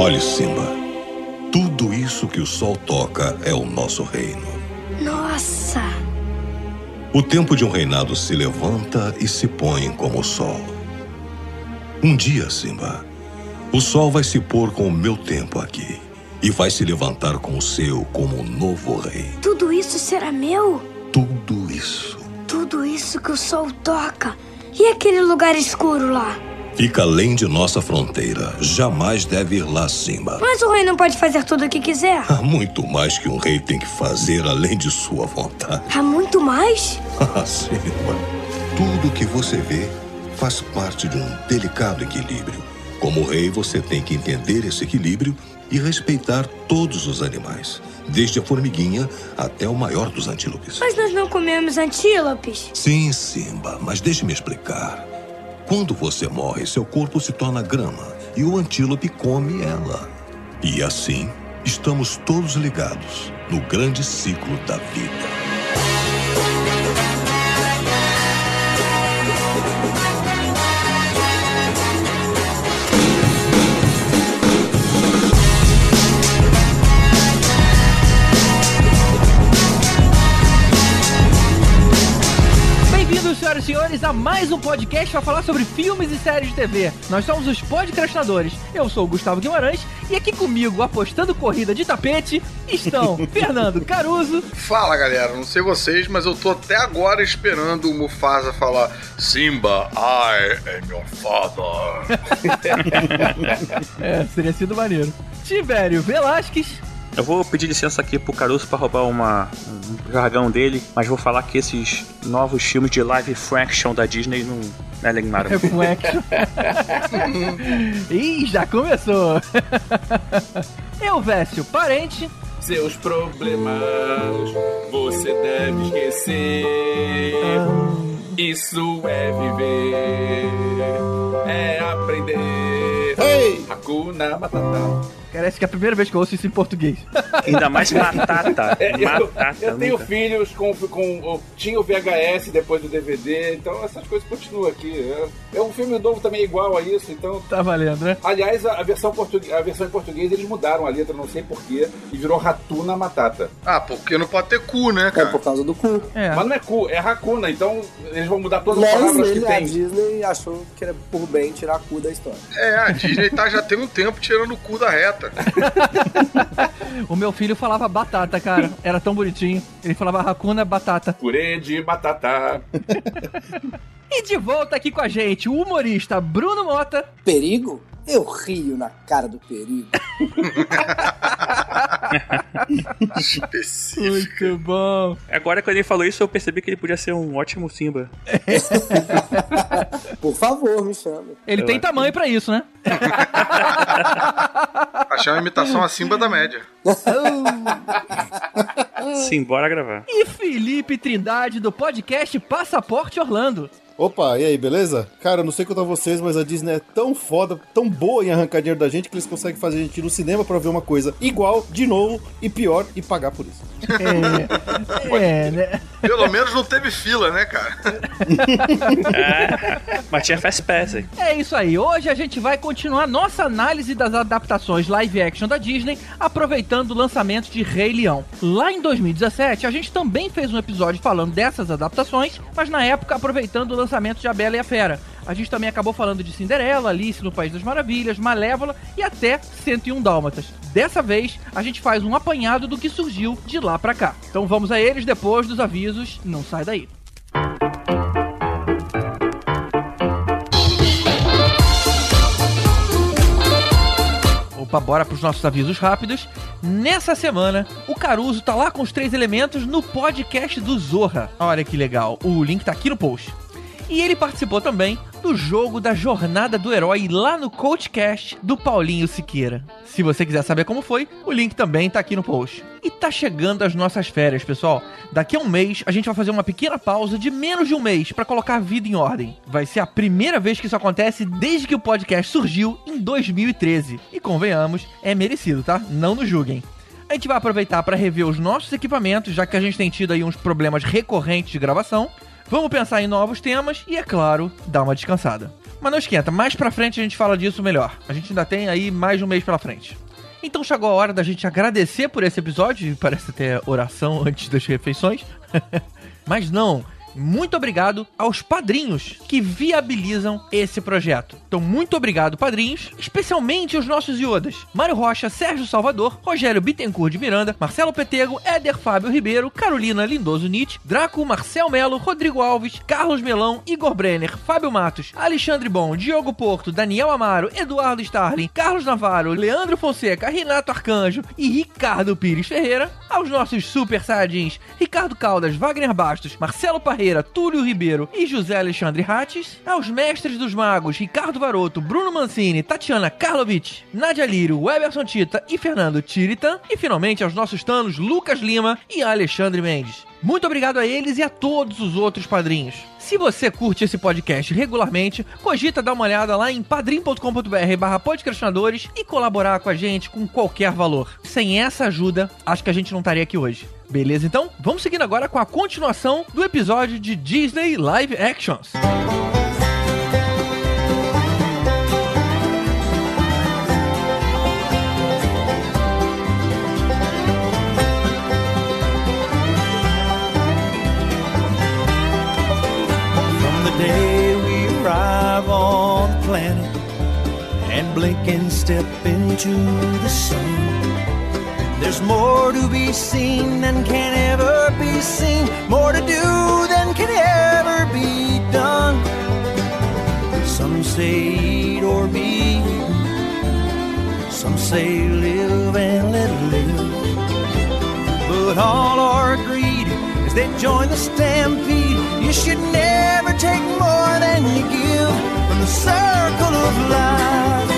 Olhe, Simba. Tudo isso que o sol toca é o nosso reino. Nossa! O tempo de um reinado se levanta e se põe como o sol. Um dia, Simba, o sol vai se pôr com o meu tempo aqui e vai se levantar com o seu como um novo rei. Tudo isso será meu? Tudo isso Tudo isso que o sol toca. E aquele lugar escuro lá? Fica além de nossa fronteira. Jamais deve ir lá, Simba. Mas o rei não pode fazer tudo o que quiser. Há muito mais que um rei tem que fazer além de sua vontade. Há muito mais? Ah, Simba, tudo que você vê faz parte de um delicado equilíbrio. Como rei, você tem que entender esse equilíbrio e respeitar todos os animais, desde a formiguinha até o maior dos antílopes. Mas nós não comemos antílopes. Sim, Simba, mas deixe-me explicar. Quando você morre, seu corpo se torna grama e o antílope come ela. E assim, estamos todos ligados no grande ciclo da vida. Senhores, a mais um podcast para falar sobre filmes e séries de TV. Nós somos os podcastinadores. Eu sou o Gustavo Guimarães e aqui comigo, apostando corrida de tapete, estão Fernando Caruso, Fala galera, não sei vocês, mas eu tô até agora esperando o Mufasa falar Simba, I am your father. é, seria sido maneiro, Tibério Velasquez, Eu vou pedir licença aqui pro Caruso pra roubar uma, um jargão dele, mas vou falar que esses novos filmes de live action da Disney não, não animaram. Reflection. Ih, já começou. Eu, Vécio, parente, Seus problemas você deve esquecer. Isso é viver, é aprender. Hey! Hakuna Matata. parece que é a primeira vez que eu ouço isso em português. Ainda mais batata. É, eu, Batata. eu tenho filhos com, com. Tinha o VHS depois do DVD, então essas coisas continuam aqui. É, é um filme novo também igual a isso, então. Tá valendo, né? Aliás, a, a versão português, a versão em português eles mudaram a letra, não sei porquê, e virou Ratuna Matata. Ah, porque não pode ter cu, né, É cara? por causa do cu. É. Mas não é cu, é Hakuna, então eles vão mudar todas as Mas palavras que ele, a tem. Disney achou que era por bem tirar cu da história. É, a Disney tá, já tem um tempo tirando o cu da reta. O meu filho falava batata, cara. Era tão bonitinho. Ele falava racuna batata. Purê de batata. E de volta aqui com a gente, o humorista Bruno Mota. Perigo? Eu rio na cara do perigo. Específico. Muito bom. Agora, quando ele falou isso, eu percebi que ele podia ser um ótimo Simba. Por favor, me chame. Ele Eu tem tamanho pra isso, né? Achei uma imitação acima da média. Sim, bora gravar. E Felipe Trindade do podcast Passaporte Orlando. Opa, e aí, beleza? Cara, não sei quanto a vocês, mas a Disney é tão foda, tão boa em arrancar dinheiro da gente que eles conseguem fazer a gente ir no cinema pra ver uma coisa igual, de novo, e pior, e pagar por isso. É, é né? Pelo menos não teve fila, né, cara? Mas tinha Fast Pass aí. É isso aí. Hoje a gente vai continuar nossa análise das adaptações live action da Disney, aproveitando o lançamento de Rei Leão. Lá em 2017, a gente também fez um episódio falando dessas adaptações, mas na época aproveitando o lançamento de A Bela e a Fera. A gente também acabou falando de Cinderela, Alice no País das Maravilhas, Malévola e até 101 Dálmatas. Dessa vez, a gente faz um apanhado do que surgiu de lá pra cá. Então vamos a eles depois dos avisos. Não sai daí. Opa, bora pros nossos avisos rápidos. Nessa semana, o Caruso tá lá com os três elementos no podcast do Zorra. Olha que legal. O link tá aqui no post. E ele participou também do jogo da Jornada do Herói lá no Coachcast do Paulinho Siqueira. Se você quiser saber como foi, o link também tá aqui no post. E tá chegando as nossas férias, pessoal. Daqui a um mês a gente vai fazer uma pequena pausa de menos de um mês para colocar a vida em ordem. Vai ser a primeira vez que isso acontece desde que o podcast surgiu em 2013. E convenhamos, é merecido, tá? Não nos julguem. A gente vai aproveitar para rever os nossos equipamentos, já que a gente tem tido aí uns problemas recorrentes de gravação. Vamos pensar em novos temas e, é claro, dar uma descansada. Mas não esquenta, mais pra frente a gente fala disso melhor. A gente ainda tem aí mais um mês pela frente. Então chegou a hora da gente agradecer por esse episódio, parece até oração antes das refeições. Mas não, muito obrigado aos padrinhos que viabilizam esse projeto. Então, muito obrigado, padrinhos, especialmente os nossos iodas: Mário Rocha, Sérgio Salvador, Rogério Bittencourt de Miranda, Marcelo Petego, Éder Fábio Ribeiro, Carolina Lindoso Nietzsche, Draco, Marcel Melo, Rodrigo Alves, Carlos Melão, Igor Brenner, Fábio Matos, Alexandre Bom, Diogo Porto, Daniel Amaro, Eduardo Starling, Carlos Navarro, Leandro Fonseca, Renato Arcanjo e Ricardo Pires Ferreira, aos nossos super saiyajins Ricardo Caldas, Wagner Bastos, Marcelo Parreira, Túlio Ribeiro e José Alexandre Rates, aos mestres dos magos Ricardo Varoto, Bruno Mancini, Tatiana Karlovic, Nadia Lírio, Weberson Tita e Fernando Tiritan, e finalmente aos nossos tanos Lucas Lima e Alexandre Mendes. Muito obrigado a eles e a todos os outros padrinhos. Se você curte esse podcast regularmente, cogita dar uma olhada lá em padrim.com.br barra podcastinadores e colaborar com a gente com qualquer valor. Sem essa ajuda, acho que a gente não estaria aqui hoje. Beleza, então? Vamos seguindo agora com a continuação do episódio de Disney Live Actions. Blink and step into the sun, there's more to be seen than can ever be seen, more to do than can ever be done. Some say eat or be some say live and let live. But all are agreed as they join the stampede. You should never take more than you give from the circle of life.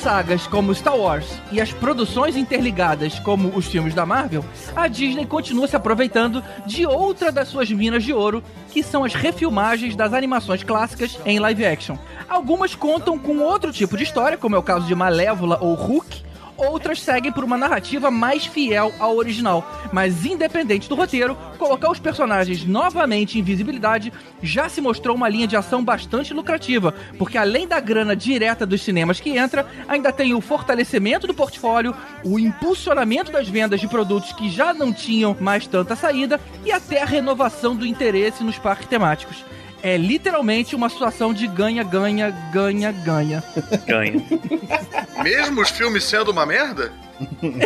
Sagas como Star Wars e as produções interligadas como os filmes da Marvel, a Disney continua se aproveitando de outra das suas minas de ouro, que são as refilmagens das animações clássicas em live action. Algumas contam com outro tipo de história, como é o caso de Malévola ou Hulk, outras seguem por uma narrativa mais fiel ao original. Mas independente do roteiro, colocar os personagens novamente em visibilidade já se mostrou uma linha de ação bastante lucrativa, porque além da grana direta dos cinemas que entra, ainda tem o fortalecimento do portfólio, o impulsionamento das vendas de produtos que já não tinham mais tanta saída e até a renovação do interesse nos parques temáticos. É literalmente uma situação de ganha, ganha, ganha, ganha. Ganha. Mesmo os filmes sendo uma merda?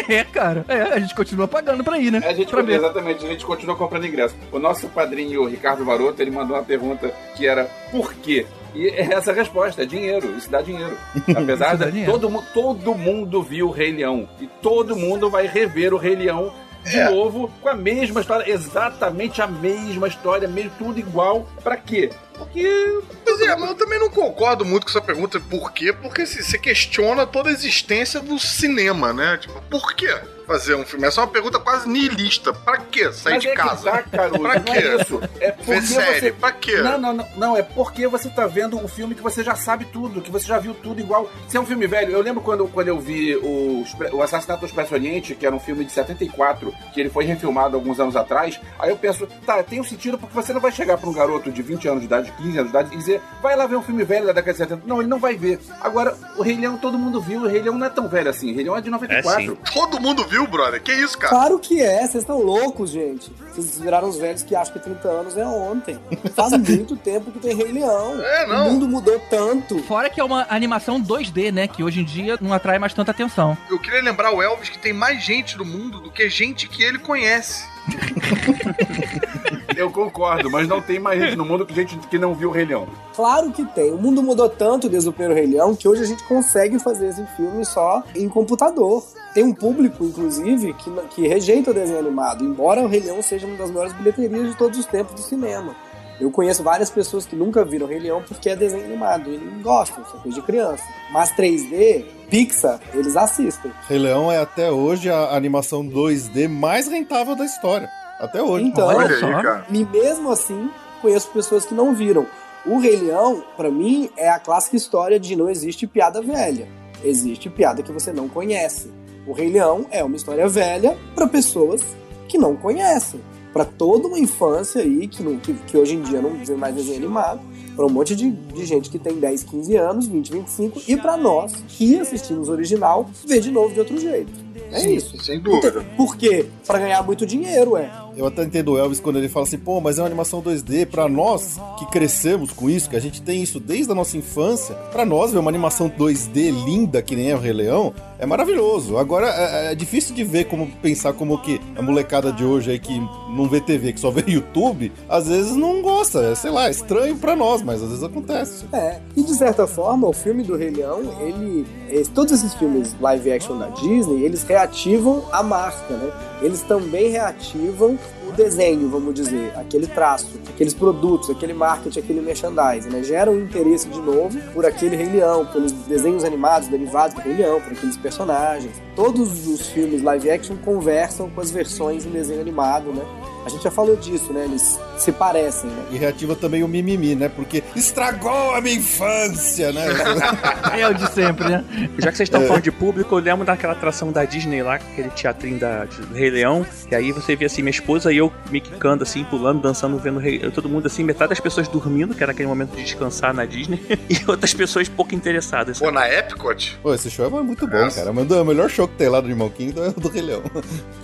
É, cara. É, a gente continua pagando pra ir, né? A gente, pra ver. exatamente, a gente continua comprando ingresso. O nosso padrinho, o Ricardo Varoto, ele mandou uma pergunta que era por quê? E essa é a resposta, é dinheiro, isso dá dinheiro. Apesar de todo, todo mundo viu o Rei Leão. E todo mundo vai rever o Rei Leão de É. novo, com a mesma história, exatamente a mesma história, mesmo tudo igual. Pra quê? Porque Pois é, mas eu também não concordo muito com essa pergunta. Por quê? Porque assim, você questiona toda a existência do cinema, né? Tipo, por quê fazer um filme? Essa é uma pergunta quase niilista. Pra quê sair Mas de é que casa? tá, Caruso, pra não quê? é isso. É porque série, você... pra quê? Não, não, não, não, é porque você tá vendo um filme que você já sabe tudo, que você já viu tudo igual. Se é um filme velho, eu lembro quando, quando eu vi o, o Assassinato do Expresso Oriente, que era um filme de 74, que ele foi refilmado alguns anos atrás, aí eu penso, tá, tem um sentido porque você não vai chegar pra um garoto de 20 anos de idade, 15 anos de idade, e dizer, vai lá ver um filme velho da década de 70. Não, ele não vai ver. Agora, o Rei Leão todo mundo viu, o Rei Leão não é tão velho assim, o Rei Leão é de 94. Todo mundo viu, brother? Que isso, cara? Claro que é, vocês estão loucos, gente. Vocês viraram os velhos que acham que 30 anos é ontem. Faz muito tempo que tem Rei Leão. É, não. O mundo mudou tanto. Fora que é uma animação 2D, né? Que hoje em dia não atrai mais tanta atenção. Eu queria lembrar o Elvis que tem mais gente no mundo do que gente que ele conhece. Eu concordo, mas não tem mais gente no mundo que gente que não viu o Rei Leão. Claro que tem. O mundo mudou tanto desde o primeiro Rei Leão que hoje a gente consegue fazer esse filme só em computador. Tem um público, inclusive, que, que rejeita o desenho animado, embora o Rei Leão seja uma das maiores bilheterias de todos os tempos do cinema. Eu conheço várias pessoas que nunca viram Rei Leão porque é desenho animado, e não gostam, isso é coisa de criança. Mas 3D, Pixar, eles assistem. Rei Leão é até hoje a animação 2D mais rentável da história. Até hoje. Então, Olha aí, cara. E mesmo assim, conheço pessoas que não viram. O Rei Leão, pra mim, é a clássica história de não existe piada velha. Existe piada que você não conhece. O Rei Leão é uma história velha pra pessoas que não conhecem. Pra toda uma infância aí, que, não- que, que hoje em dia não vê mais desenho animado. Pra um monte de, de gente que tem 10, 15 anos, 20, 25. E pra nós, que assistimos o original, ver de novo de outro jeito. É Sim, isso. Sem dúvida. Por quê? Pra ganhar muito dinheiro, é. Eu até entendo o Elvis quando ele fala assim, pô, mas é uma animação 2D. Pra nós que crescemos com isso, que a gente tem isso desde a nossa infância, pra nós ver uma animação 2D linda que nem é o Rei Leão, é maravilhoso. Agora, é, é difícil de ver como pensar como que a molecada de hoje aí que não vê TV, que só vê YouTube, às vezes não gosta. É, sei lá, é estranho pra nós, mas às vezes acontece. É, e de certa forma, o filme do Rei Leão, ele. Todos esses filmes live action da Disney, eles reativam a marca, né? Eles também reativam desenho, vamos dizer, aquele traço, aqueles produtos, aquele marketing, aquele merchandising, né? Geram interesse de novo por aquele Rei Leão, pelos desenhos animados derivados do Rei Leão, por aqueles personagens. Todos os filmes live action conversam com as versões em desenho animado, né? A gente já falou disso, né? Eles se parecem, né? E reativa também o mimimi, né? Porque estragou a minha infância, né? É o de sempre, né? Já que vocês estão falando de público, eu lembro daquela atração da Disney lá, aquele teatrinho da, do Rei Leão, que aí você via assim, minha esposa e eu me quicando assim, pulando, dançando, vendo o Rei, todo mundo assim, metade das pessoas dormindo, que era aquele momento de descansar na Disney, e outras pessoas pouco interessadas. Pô, na Epcot, Pô, esse show é muito bom, É. cara. Mas O melhor show que tem lá do Irmão King é o do Rei Leão.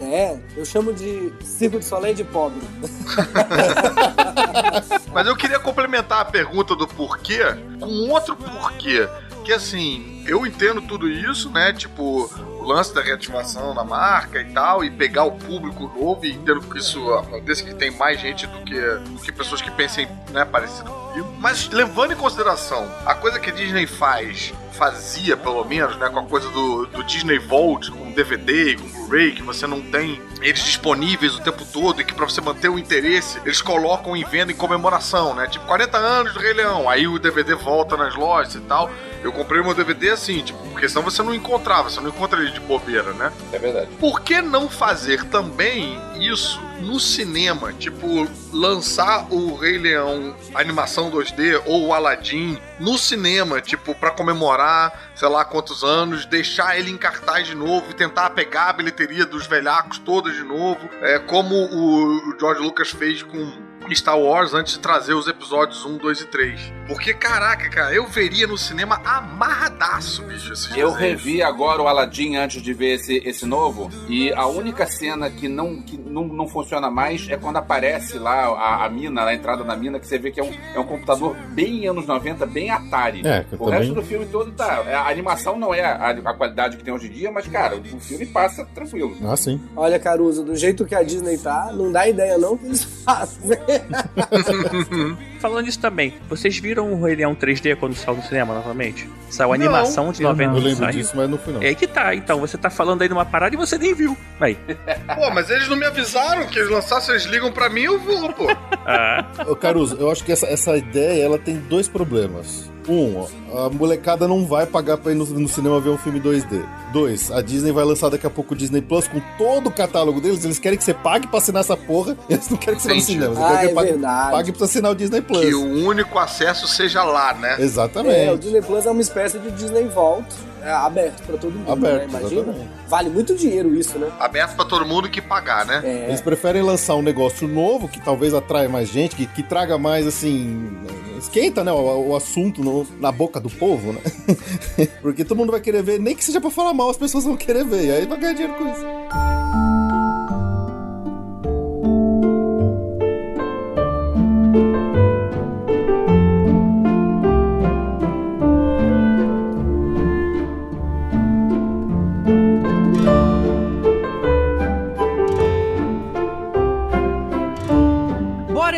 É, eu chamo de Circo de Soleil de pobre. Mas eu queria complementar a pergunta do porquê com outro porquê. Que assim, eu entendo tudo isso, né? Tipo, o lance da reativação na marca e tal, e pegar o público novo, e entendo que isso acontece que tem mais gente do que, do que pessoas que pensem né, parecido comigo. Mas levando em consideração a coisa que a Disney faz, fazia pelo menos, né? Com a coisa do, do Disney Vault, com DVD e com Blu-ray, que você não tem eles disponíveis o tempo todo e que pra você manter o interesse, eles colocam em venda em comemoração, né? Tipo, 40 anos do Rei Leão, aí o DVD volta nas lojas e tal. Eu comprei meu DVD assim, tipo, porque senão você não encontrava, você não encontra ele de bobeira, né? É verdade. Por que não fazer também isso no cinema? Tipo, lançar o Rei Leão animação 2D ou o Aladdin no cinema, tipo, pra comemorar, sei lá quantos anos, deixar ele em cartaz de novo e tentar pegar a bilheteria dos velhacos todas de novo, é como o George Lucas fez com Star Wars antes de trazer os episódios 1, 2 e 3. Porque, caraca, cara, eu veria no cinema amarradaço, bicho, esses Eu revi agora o Aladdin antes de ver esse, esse novo, e a única cena que, não, que não, não funciona mais é quando aparece lá a, a mina, a entrada na mina, que você vê que é um, é um computador bem anos 90, bem Atari. É, que eu o também- resto do filme todo tá. A animação não é a, a qualidade que tem hoje em dia, mas, cara, o filme passa tranquilo. Ah, sim. Olha, Caruso, do jeito que a Disney tá, não dá ideia não que eles fazem. Falando nisso também, vocês viram o Rei Leão 3D quando saiu no cinema novamente? Saiu a Não, animação de eu 90 não. Eu lembro disso, mas não fui não. É aí que tá, então, você tá falando aí numa parada e você nem viu. Aí. Pô, mas eles não me avisaram que eles lançassem, eles ligam pra mim, eu vou, pô. Ah, Ô, Caruso, eu acho que essa, essa ideia ela tem dois problemas. Um, a molecada não vai pagar pra ir no, no cinema ver um filme 2D. Dois, a Disney vai lançar daqui a pouco o Disney Plus com todo o catálogo deles. Eles querem que você pague pra assinar essa porra. Eles não querem que você vá no cinema. Eles Ah, querem que é você pague, verdade. pague pra assinar o Disney Plus. Que o único acesso seja lá, né? Exatamente. É, o Disney Plus é uma espécie de Disney Vault é, aberto pra todo mundo, Aberto, né? Imagina. exatamente. Vale muito dinheiro isso, né? Aberto pra todo mundo que pagar, né? É. Eles preferem lançar um negócio novo que talvez atraia mais gente, que, que traga mais assim. Esquenta, né? O, o assunto no- na boca do povo, né? Porque todo mundo vai querer ver, nem que seja pra falar mal, as pessoas vão querer ver. E aí vai ganhar dinheiro com isso.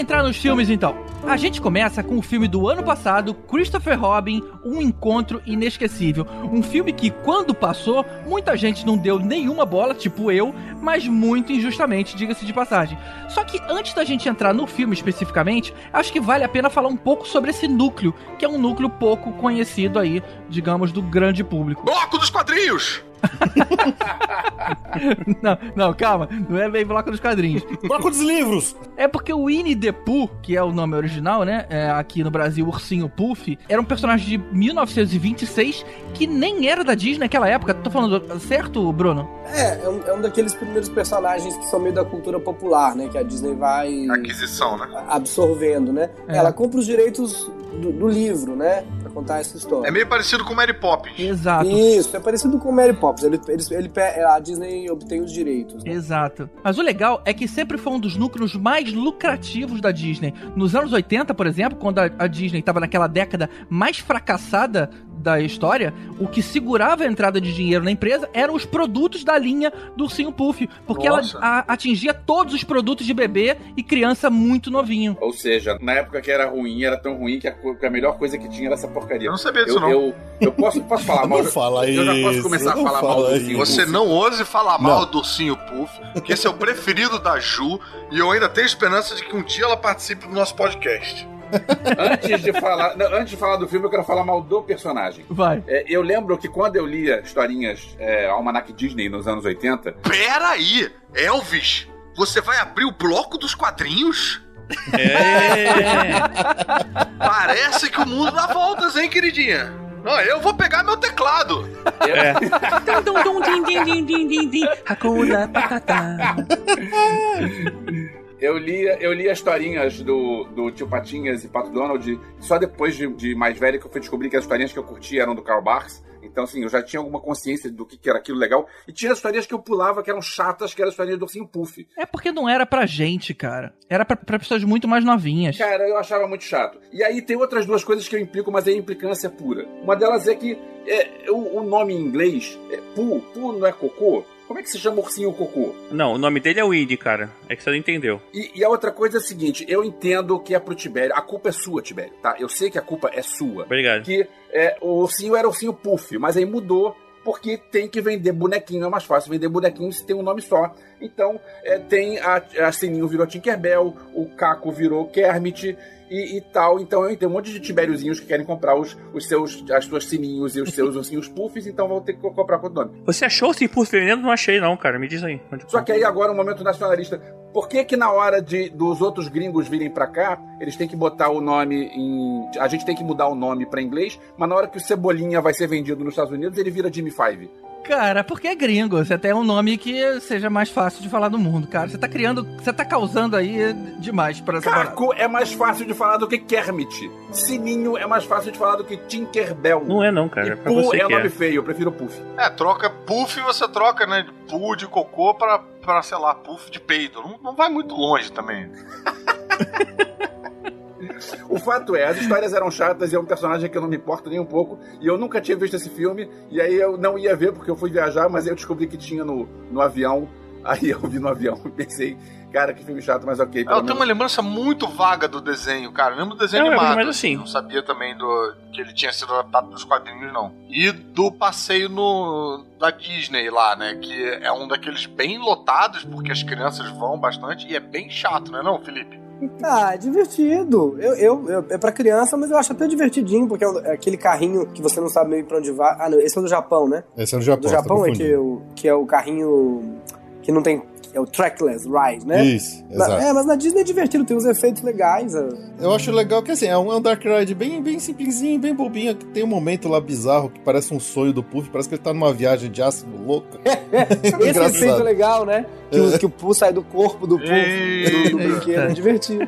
Entrar nos filmes então. A gente começa com o filme do ano passado, Christopher Robin, Um Encontro Inesquecível. Um filme que, quando passou, muita gente não deu nenhuma bola, tipo eu, mas muito injustamente, diga-se de passagem. Só que antes da gente entrar no filme especificamente, acho que vale a pena falar um pouco sobre esse núcleo, que é um núcleo pouco conhecido aí, digamos, do grande público. Bloco dos quadrinhos! não, não, calma, não é bem bloco dos quadrinhos. Bloco dos livros! É porque o Winnie the Pooh, que é o nome original, né? É, aqui no Brasil, Ursinho Puff, era um personagem de 1926 que nem era da Disney naquela época. Tô falando certo, Bruno? É, é um, é um daqueles primeiros personagens que são meio da cultura popular, né? Que a Disney vai Aquisição, né? absorvendo, né? É. Ela compra os direitos do, do livro, né? Pra contar essa história. É meio parecido com Mary Poppins. Exato. Isso, é parecido com Mary Poppins. Ele, eles- ele, pe- a Disney obtém os direitos. né? Exato. Mas o legal é que sempre foi um dos núcleos mais lucrativos da Disney. Nos anos 80, por exemplo, quando a, a Disney estava naquela década mais fracassada da história, o que segurava a entrada de dinheiro na empresa eram os produtos da linha do Ursinho Puff, porque Nossa. ela a- atingia todos os produtos de bebê e criança muito novinho. Ou seja, na época que era ruim, era tão ruim que a, que a melhor coisa que tinha era essa porcaria. Eu não sabia disso, eu, não. Eu, eu posso, posso falar mal. Não fala eu já posso isso, começar a falar mal do isso. filme. Você não ouse falar mal Não. do Ursinho Puff, que esse é o preferido da Ju, e eu ainda tenho esperança de que um dia ela participe do nosso podcast. Antes de falar, não, antes de falar do filme, eu quero falar mal do personagem. Vai. É, eu lembro que quando eu lia historinhas é, Almanac Disney nos anos 80, Pera aí, Elvis, você vai abrir o bloco dos quadrinhos? É. Parece que o mundo dá voltas, hein, queridinha? Não, eu vou pegar meu teclado. É. eu lia, eu lia historinhas do, do Tio Patinhas e Pato Donald só depois de, de mais velho que eu fui descobrir que as historinhas que eu curtia eram do Karl Barks. Então, assim, eu já tinha alguma consciência do que, que era aquilo legal. E tinha historinhas que eu pulava que eram chatas, que eram historinhas do Ursinho Puff. É porque não era pra gente, cara. Era pra, pra pessoas muito mais novinhas. Cara, eu achava muito chato. E aí tem outras duas coisas que eu implico, mas é implicância pura. Uma delas é que é, o, o nome em inglês é Poo. Poo não é cocô? Como é que se chama ursinho cocô? Não, o nome dele é Winnie, cara. É que você não entendeu. E, e a outra coisa é a seguinte, eu entendo que é pro Tibério. A culpa é sua, Tibério, tá? Eu sei que a culpa é sua. Obrigado. Que é, o ursinho era ursinho puff, mas aí mudou porque tem que vender bonequinho. É mais fácil vender bonequinho se tem um nome só. Então, é, tem a, a Sininho virou Tinkerbell, o Caco virou Kermit e, e tal. Então, entendo um monte de tibériozinhos que querem comprar os, os seus, as suas sininhos e os seus ursinhos puffs, então vão ter que comprar com outro nome. Você achou sim por veneno? Não achei, não, cara. Me diz aí. Só que aí agora um momento nacionalista. Por que que na hora de dos outros gringos virem pra cá, eles têm que botar o nome em... A gente tem que mudar o nome pra inglês, mas na hora que o Cebolinha vai ser vendido nos Estados Unidos, ele vira Jimmy Five. Cara, porque é gringo. Você tem um nome que seja mais fácil de falar no mundo, cara. Você tá criando. Você tá causando aí demais pra essa parada. Caco é mais fácil de falar do que Kermit. Sininho é mais fácil de falar do que Tinkerbell. Não é não, cara. E É você é nome é. feio, eu prefiro Puff. É, troca puff, você troca, né, de pu de cocô pra, pra, sei lá, puff de peido. Não, não vai muito longe também. O fato é, as histórias eram chatas e é um personagem que eu não me importo nem um pouco. E eu nunca tinha visto esse filme. E aí eu não ia ver porque eu fui viajar, mas aí eu descobri que tinha no, no avião. Aí eu vi no avião e pensei, cara, que filme chato, mas ok. Eu tenho uma menos. lembrança muito vaga do desenho, cara. Eu lembro do desenho É, animado. mas assim- Não sabia também do que ele tinha sido adaptado dos quadrinhos, não. E do passeio no da Disney lá, né? Que é um daqueles bem lotados, porque as crianças vão bastante. E é bem chato, né, não, Felipe? Ah, é divertido. Eu, eu, eu- é pra criança, mas eu acho até divertidinho, porque é é aquele carrinho que você não sabe meio pra onde vai. Ah, não, esse é do Japão, né? Esse é no Japão. Do tá Japão é que, o, que é o carrinho que não tem. É o trackless ride, né? Isso, Na- exato. é, mas na Disney é divertido, tem uns efeitos legais. é. Eu acho legal que assim, é um, é um Dark Ride bem, bem simplesinho, bem bobinho. que Tem um momento lá bizarro que parece um sonho do Puff, parece que ele tá numa viagem de ácido louca. Esse Engraçado. efeito legal, né? Que, o, que o Pooh sai do corpo do Puff, do, do brinquedo. É divertido.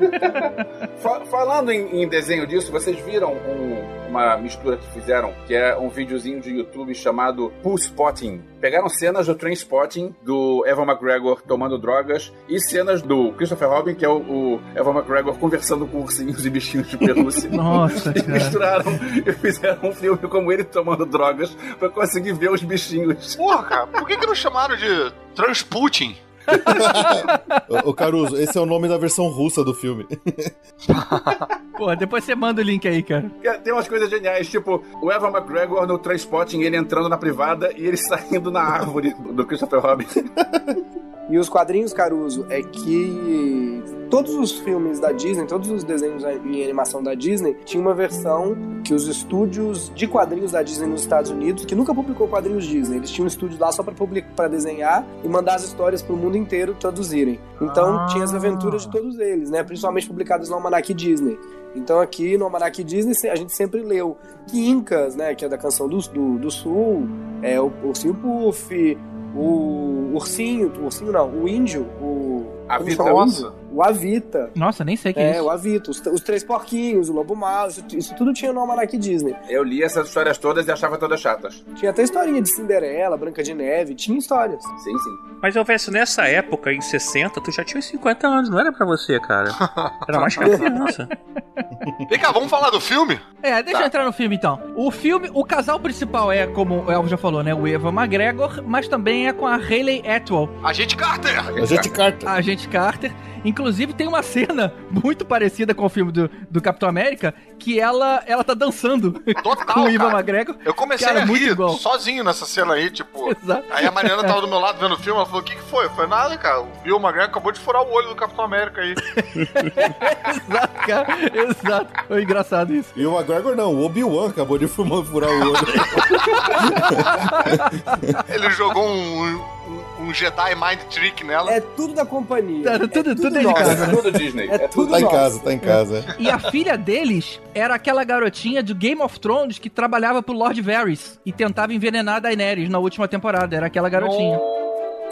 Fa- falando em, em desenho disso, vocês viram um- uma mistura que fizeram, que é um videozinho de YouTube chamado Poo Spotting. Pegaram cenas do Train Spotting, do Evan McGregor tomando drogas, e cenas do Christopher Robin, que é o, o Evan McGregor conversando com ursinhos e bichinhos de pelúcia. Nossa, E cara. misturaram e fizeram um filme como ele tomando drogas pra conseguir ver os bichinhos. Porra, cara, por que, que não chamaram de Transputin? Ô, Caruso, esse é o nome da versão russa do filme. Pô, depois você manda o link aí, cara. Tem umas coisas geniais, tipo o Evan McGregor no Transporting, ele entrando na privada e ele saindo na árvore do Christopher Robin. E os quadrinhos, Caruso, é que todos os filmes da Disney, todos os desenhos em animação da Disney, tinha uma versão que os estúdios de quadrinhos da Disney nos Estados Unidos, que nunca publicou quadrinhos Disney, eles tinham um estúdio lá só pra desenhar e mandar as histórias pro mundo inteiro traduzirem. Então Ah. tinha as aventuras de todos eles, né? Principalmente publicadas no Almanac Disney. Então aqui no Almanac Disney a gente sempre leu Quincas, né? Que é da canção do, do, do Sul, é, o Ursinho Puff, o Ursinho, o Ursinho não, o Índio, o... A chama o Avita. Nossa, nem sei o que é, É, isso. o Avita, os, os Três Porquinhos, o Lobo Mau, isso, isso tudo tinha no Almanac Disney. Eu li essas histórias todas e achava todas chatas. Tinha até historinha de Cinderela, Branca de Neve, tinha histórias. Sim, sim. Mas eu penso, nessa época, em 60, tu já tinha uns 50 anos, não era pra você, cara. Era mais que criança. Vem cá, vamos falar do filme? É, deixa eu entrar no filme então. O filme, o casal principal é, como o Elvo já falou, né? O Eva McGregor, mas também é com a Hayley Atwell, Agente Carter! A gente carta. a agente Carter. Inclusive tem uma cena muito parecida com o filme do, do Capitão América, que ela, ela tá dançando Total, com o Ivan. McGregor. Eu comecei Cara, a muito rir igual. sozinho nessa cena aí, tipo. Exato. Aí a Mariana tava do meu lado vendo o filme, ela falou: o que, que foi? Eu falei, nada, cara. O Bill McGregor acabou de furar o olho do Capitão América aí. Exato, cara. Exato. Foi engraçado isso. E o McGregor não, o Obi-Wan acabou de furar o olho. Ele jogou um Jedi Mind Trick nela. É tudo da companhia. Tá, tudo- é tudo dentro de nosso. casa, É tudo Disney. É É tudo tudo tá em nosso. casa, tá em casa. E a filha deles era aquela garotinha do Game of Thrones que trabalhava pro Lord Varys e tentava envenenar a Daenerys na última temporada. Era aquela garotinha.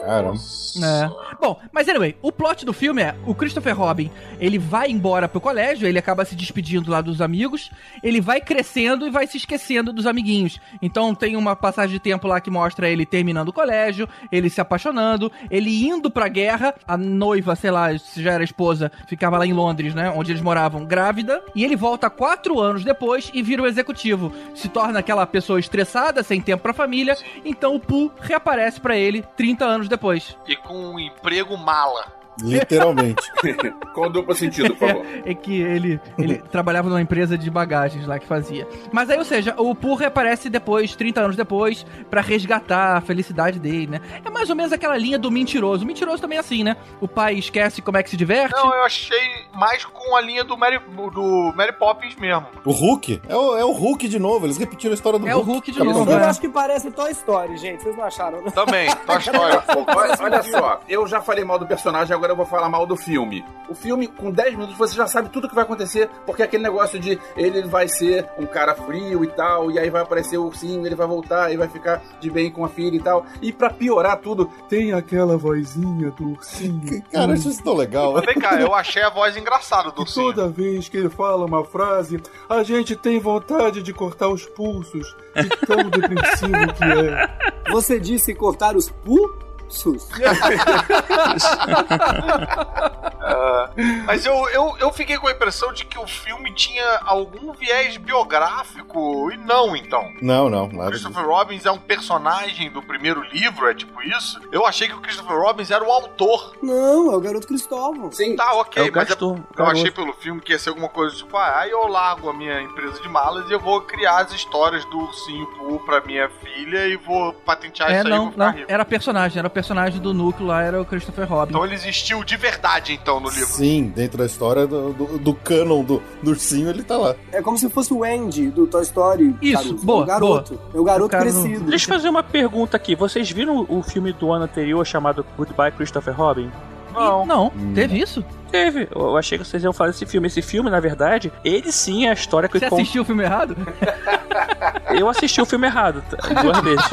Caramba. É. Bom, mas anyway, o plot do filme é o Christopher Robin, ele vai embora pro colégio, ele acaba se despedindo lá dos amigos, ele vai crescendo e vai se esquecendo dos amiguinhos. Então tem uma passagem de tempo lá que mostra ele terminando o colégio, ele se apaixonando, ele indo pra guerra, a noiva, sei lá, se já era esposa, ficava lá em Londres, né, onde eles moravam, grávida, e ele volta quatro anos depois e vira o executivo. Se torna aquela pessoa estressada, sem tempo pra família, então o Pooh reaparece pra ele 30 anos depois. E com um emprego mala. Literalmente. Com duplo sentido, por favor. É que ele, ele trabalhava numa empresa de bagagens lá que fazia. Mas aí, ou seja, o Pooh reaparece depois, 30 anos depois, pra resgatar a felicidade dele, né? É mais ou menos aquela linha do mentiroso. O mentiroso também é assim, né? O pai esquece como é que se diverte. Não, eu achei mais com a linha do Mary, do Mary Poppins mesmo. O Hulk? É o, é o Hulk de novo, eles repetiram a história do É o Hulk. Hulk de Capitão novo, Eu é. acho que parece Toy Story, gente. Vocês não acharam, né? Também, Toy Story. Olha, olha só, eu já falei mal do personagem, agora eu vou falar mal do filme. O filme, com 10 minutos, você já sabe tudo o que vai acontecer, porque aquele negócio de ele vai ser um cara frio e tal, e aí vai aparecer o ursinho, ele vai voltar e vai ficar de bem com a filha e tal. E pra piorar tudo, tem aquela vozinha do ursinho. Cara, isso tão legal. Vem cá, eu achei a voz engraçada do ursinho. toda vez que ele fala uma frase, a gente tem vontade de cortar os pulsos, de tão depressivo que é. Você disse cortar os pulsos? Mas eu, eu, eu fiquei com a impressão de que o filme tinha algum viés biográfico, e não, então. Não, não, nada disso. Christopher Robbins é um personagem do primeiro livro, é tipo isso? Eu achei que o Christopher Robbins era o autor. Não, é o garoto Cristóvão. Sim, Tá, ok, É o mas Gaston, eu garoto. achei pelo filme que ia ser alguma coisa tipo, ah, aí eu largo a minha empresa de malas e eu vou criar as histórias do Ursinho Pooh pra minha filha e vou patentear É, isso aí e não, vou ficar não. rico. Era personagem, era o personagem do núcleo lá, era o Christopher Robin. Então ele existiu de verdade, então, no livro. Sim, dentro da história do, do, do canon do, do ursinho, ele tá lá. É como se fosse o Andy do Toy Story. Isso, Caruso. boa, É o garoto. É o garoto O cara não- crescido. Deixa eu fazer uma pergunta aqui. Vocês viram o filme do ano anterior chamado Goodbye Christopher Robin? Não. Não, teve isso? Teve. Eu achei que vocês iam falar desse filme. Esse filme, na verdade, ele sim é a história que Você con- assistiu o filme errado? Eu assisti o filme errado, tá? duas vezes.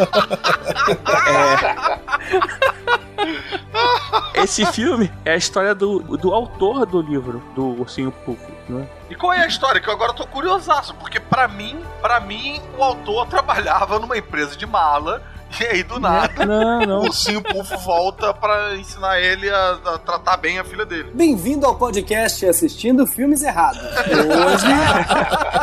É... Esse filme é a história do, do autor do livro, do Ursinho Puff, né? E qual é a história? Que eu agora tô curiosaço, porque pra mim, para mim, o autor trabalhava numa empresa de mala E aí, do nada, Não, não. o ursinho Pufo volta pra ensinar ele a, a tratar bem a filha dele. Bem-vindo ao podcast Assistindo Filmes Errados. Hoje,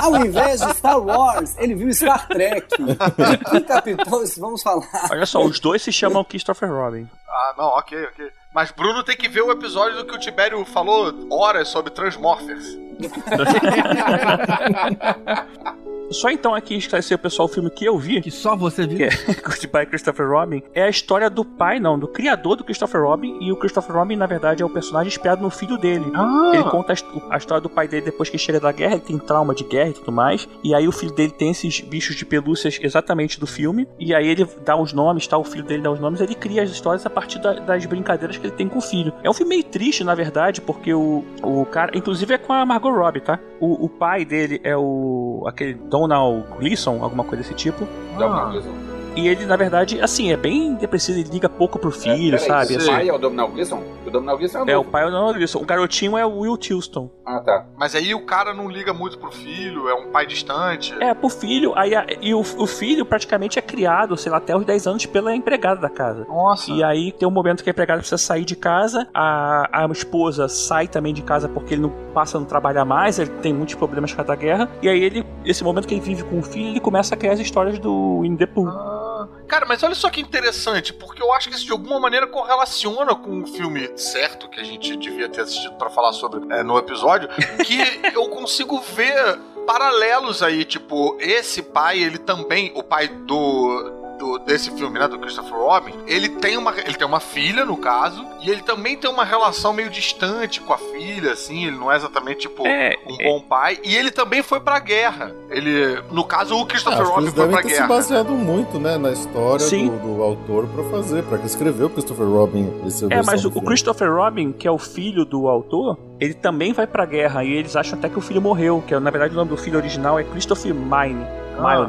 ao invés de Star Wars, ele viu Star Trek. De que capitões vamos falar? Olha só, os dois se chamam Christopher Robin. Ah, não, ok, ok. Mas Bruno tem que ver o episódio do que o Tibério falou horas sobre Transmorphers. Só então aqui esclarecer o pessoal o filme que eu vi, Que só você viu. que é Goodbye Christopher Robin, é a história do pai, não, do criador do Christopher Robin, e o Christopher Robin, na verdade, é o personagem inspirado no filho dele. Ele conta a, his- a história do pai dele depois que chega da guerra, ele tem trauma de guerra e tudo mais, e aí o filho dele tem esses bichos de pelúcias exatamente do filme, e aí ele dá os nomes, tá, o filho dele dá os nomes, ele cria as histórias a partir da- das brincadeiras que ele tem com o filho. É um filme meio triste, na verdade, porque o, o cara, inclusive é com a Margot Robbie, tá? O, o pai dele é o aquele Donald Gleason, alguma coisa desse tipo. Não, não, Gleason. E ele, na verdade, assim, é bem depressivo, ele liga pouco pro filho, É, sabe? O Assim, pai é o Dominal Gleason? O Dominal Gleason é o é, o pai é o Donald Gleason. O garotinho é o Will Tilston. Ah, tá. Mas aí o cara não liga muito pro filho, é um pai distante. É, pro filho, aí e o, o filho praticamente é criado, sei lá, até os 10 anos pela empregada da casa. Nossa. E aí tem um momento que a empregada precisa sair de casa, a, a esposa sai também de casa porque ele não passa a não trabalhar mais, ele tem muitos problemas com a da guerra. E aí ele, esse momento que ele vive com o filho, ele começa a criar as histórias do the Pooh. Ah, Cara, mas olha só que interessante, porque eu acho que isso de alguma maneira correlaciona com o filme certo que a gente devia ter assistido pra falar sobre é, no episódio, que eu consigo ver paralelos aí, tipo, esse pai, ele também, o pai do, do- desse filme, né, do Christopher Robin, ele tem uma ele tem uma filha no caso, e ele também tem uma relação meio distante com a filha, assim, ele não é exatamente tipo É, um bom pai, e ele também foi pra guerra. Ele, no caso, o Ah, Christopher que Robin foi pra ter se guerra. né? baseado muito, né, na história do, do autor pra fazer, pra que escreveu o Christopher Robin. Esse É, mas o, o Christopher Robin, que é o filho do autor, ele também vai pra guerra e eles acham até que o filho morreu, que é, na verdade o nome do filho original é Christopher Mine. Ah.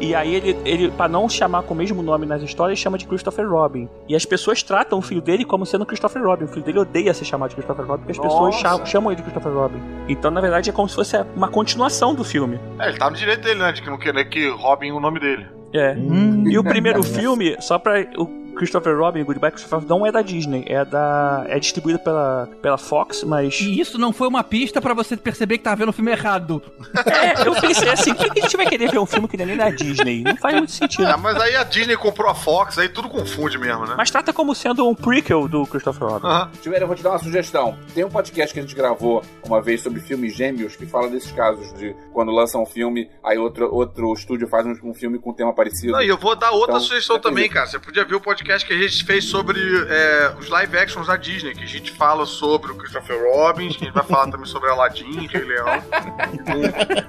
E aí ele, ele para não chamar com o mesmo nome nas histórias, chama de Christopher Robin. E as pessoas tratam o filho dele como sendo Christopher Robin. O filho dele odeia ser chamado de Christopher Robin, porque as pessoas Nossa. chamam, chamam ele de Christopher Robin. Então, na verdade, é como se fosse uma continuação do filme. É, ele tá no direito dele, né? De que não querer que roubem o nome dele. É. Hum. E o primeiro filme, só pra. O Christopher Robin, Goodbye Christopher Robin, não é da Disney, é da. é distribuído pela, pela Fox, mas. E isso não foi uma pista pra você perceber que tava vendo o filme errado. É, eu pensei assim, por que a gente vai querer ver um filme que não é nem da Disney? Não faz muito sentido. Ah, mas aí a Disney comprou a Fox, aí tudo confunde mesmo, né? Mas trata como sendo um prequel do Christopher Robin. Aham. Tiveram, eu vou te dar uma sugestão. Tem um podcast que a gente gravou uma vez sobre filmes gêmeos que fala desses casos de quando lançam um filme, aí outro, outro estúdio faz um, um filme com um tema parecido. Não, e eu vou dar outra Então, sugestão também, cara. Você podia ver o podcast que a gente fez sobre é, os live actions da Disney, que a gente fala sobre o Christopher Robin, a gente vai falar também sobre Aladdin, Rei Leão.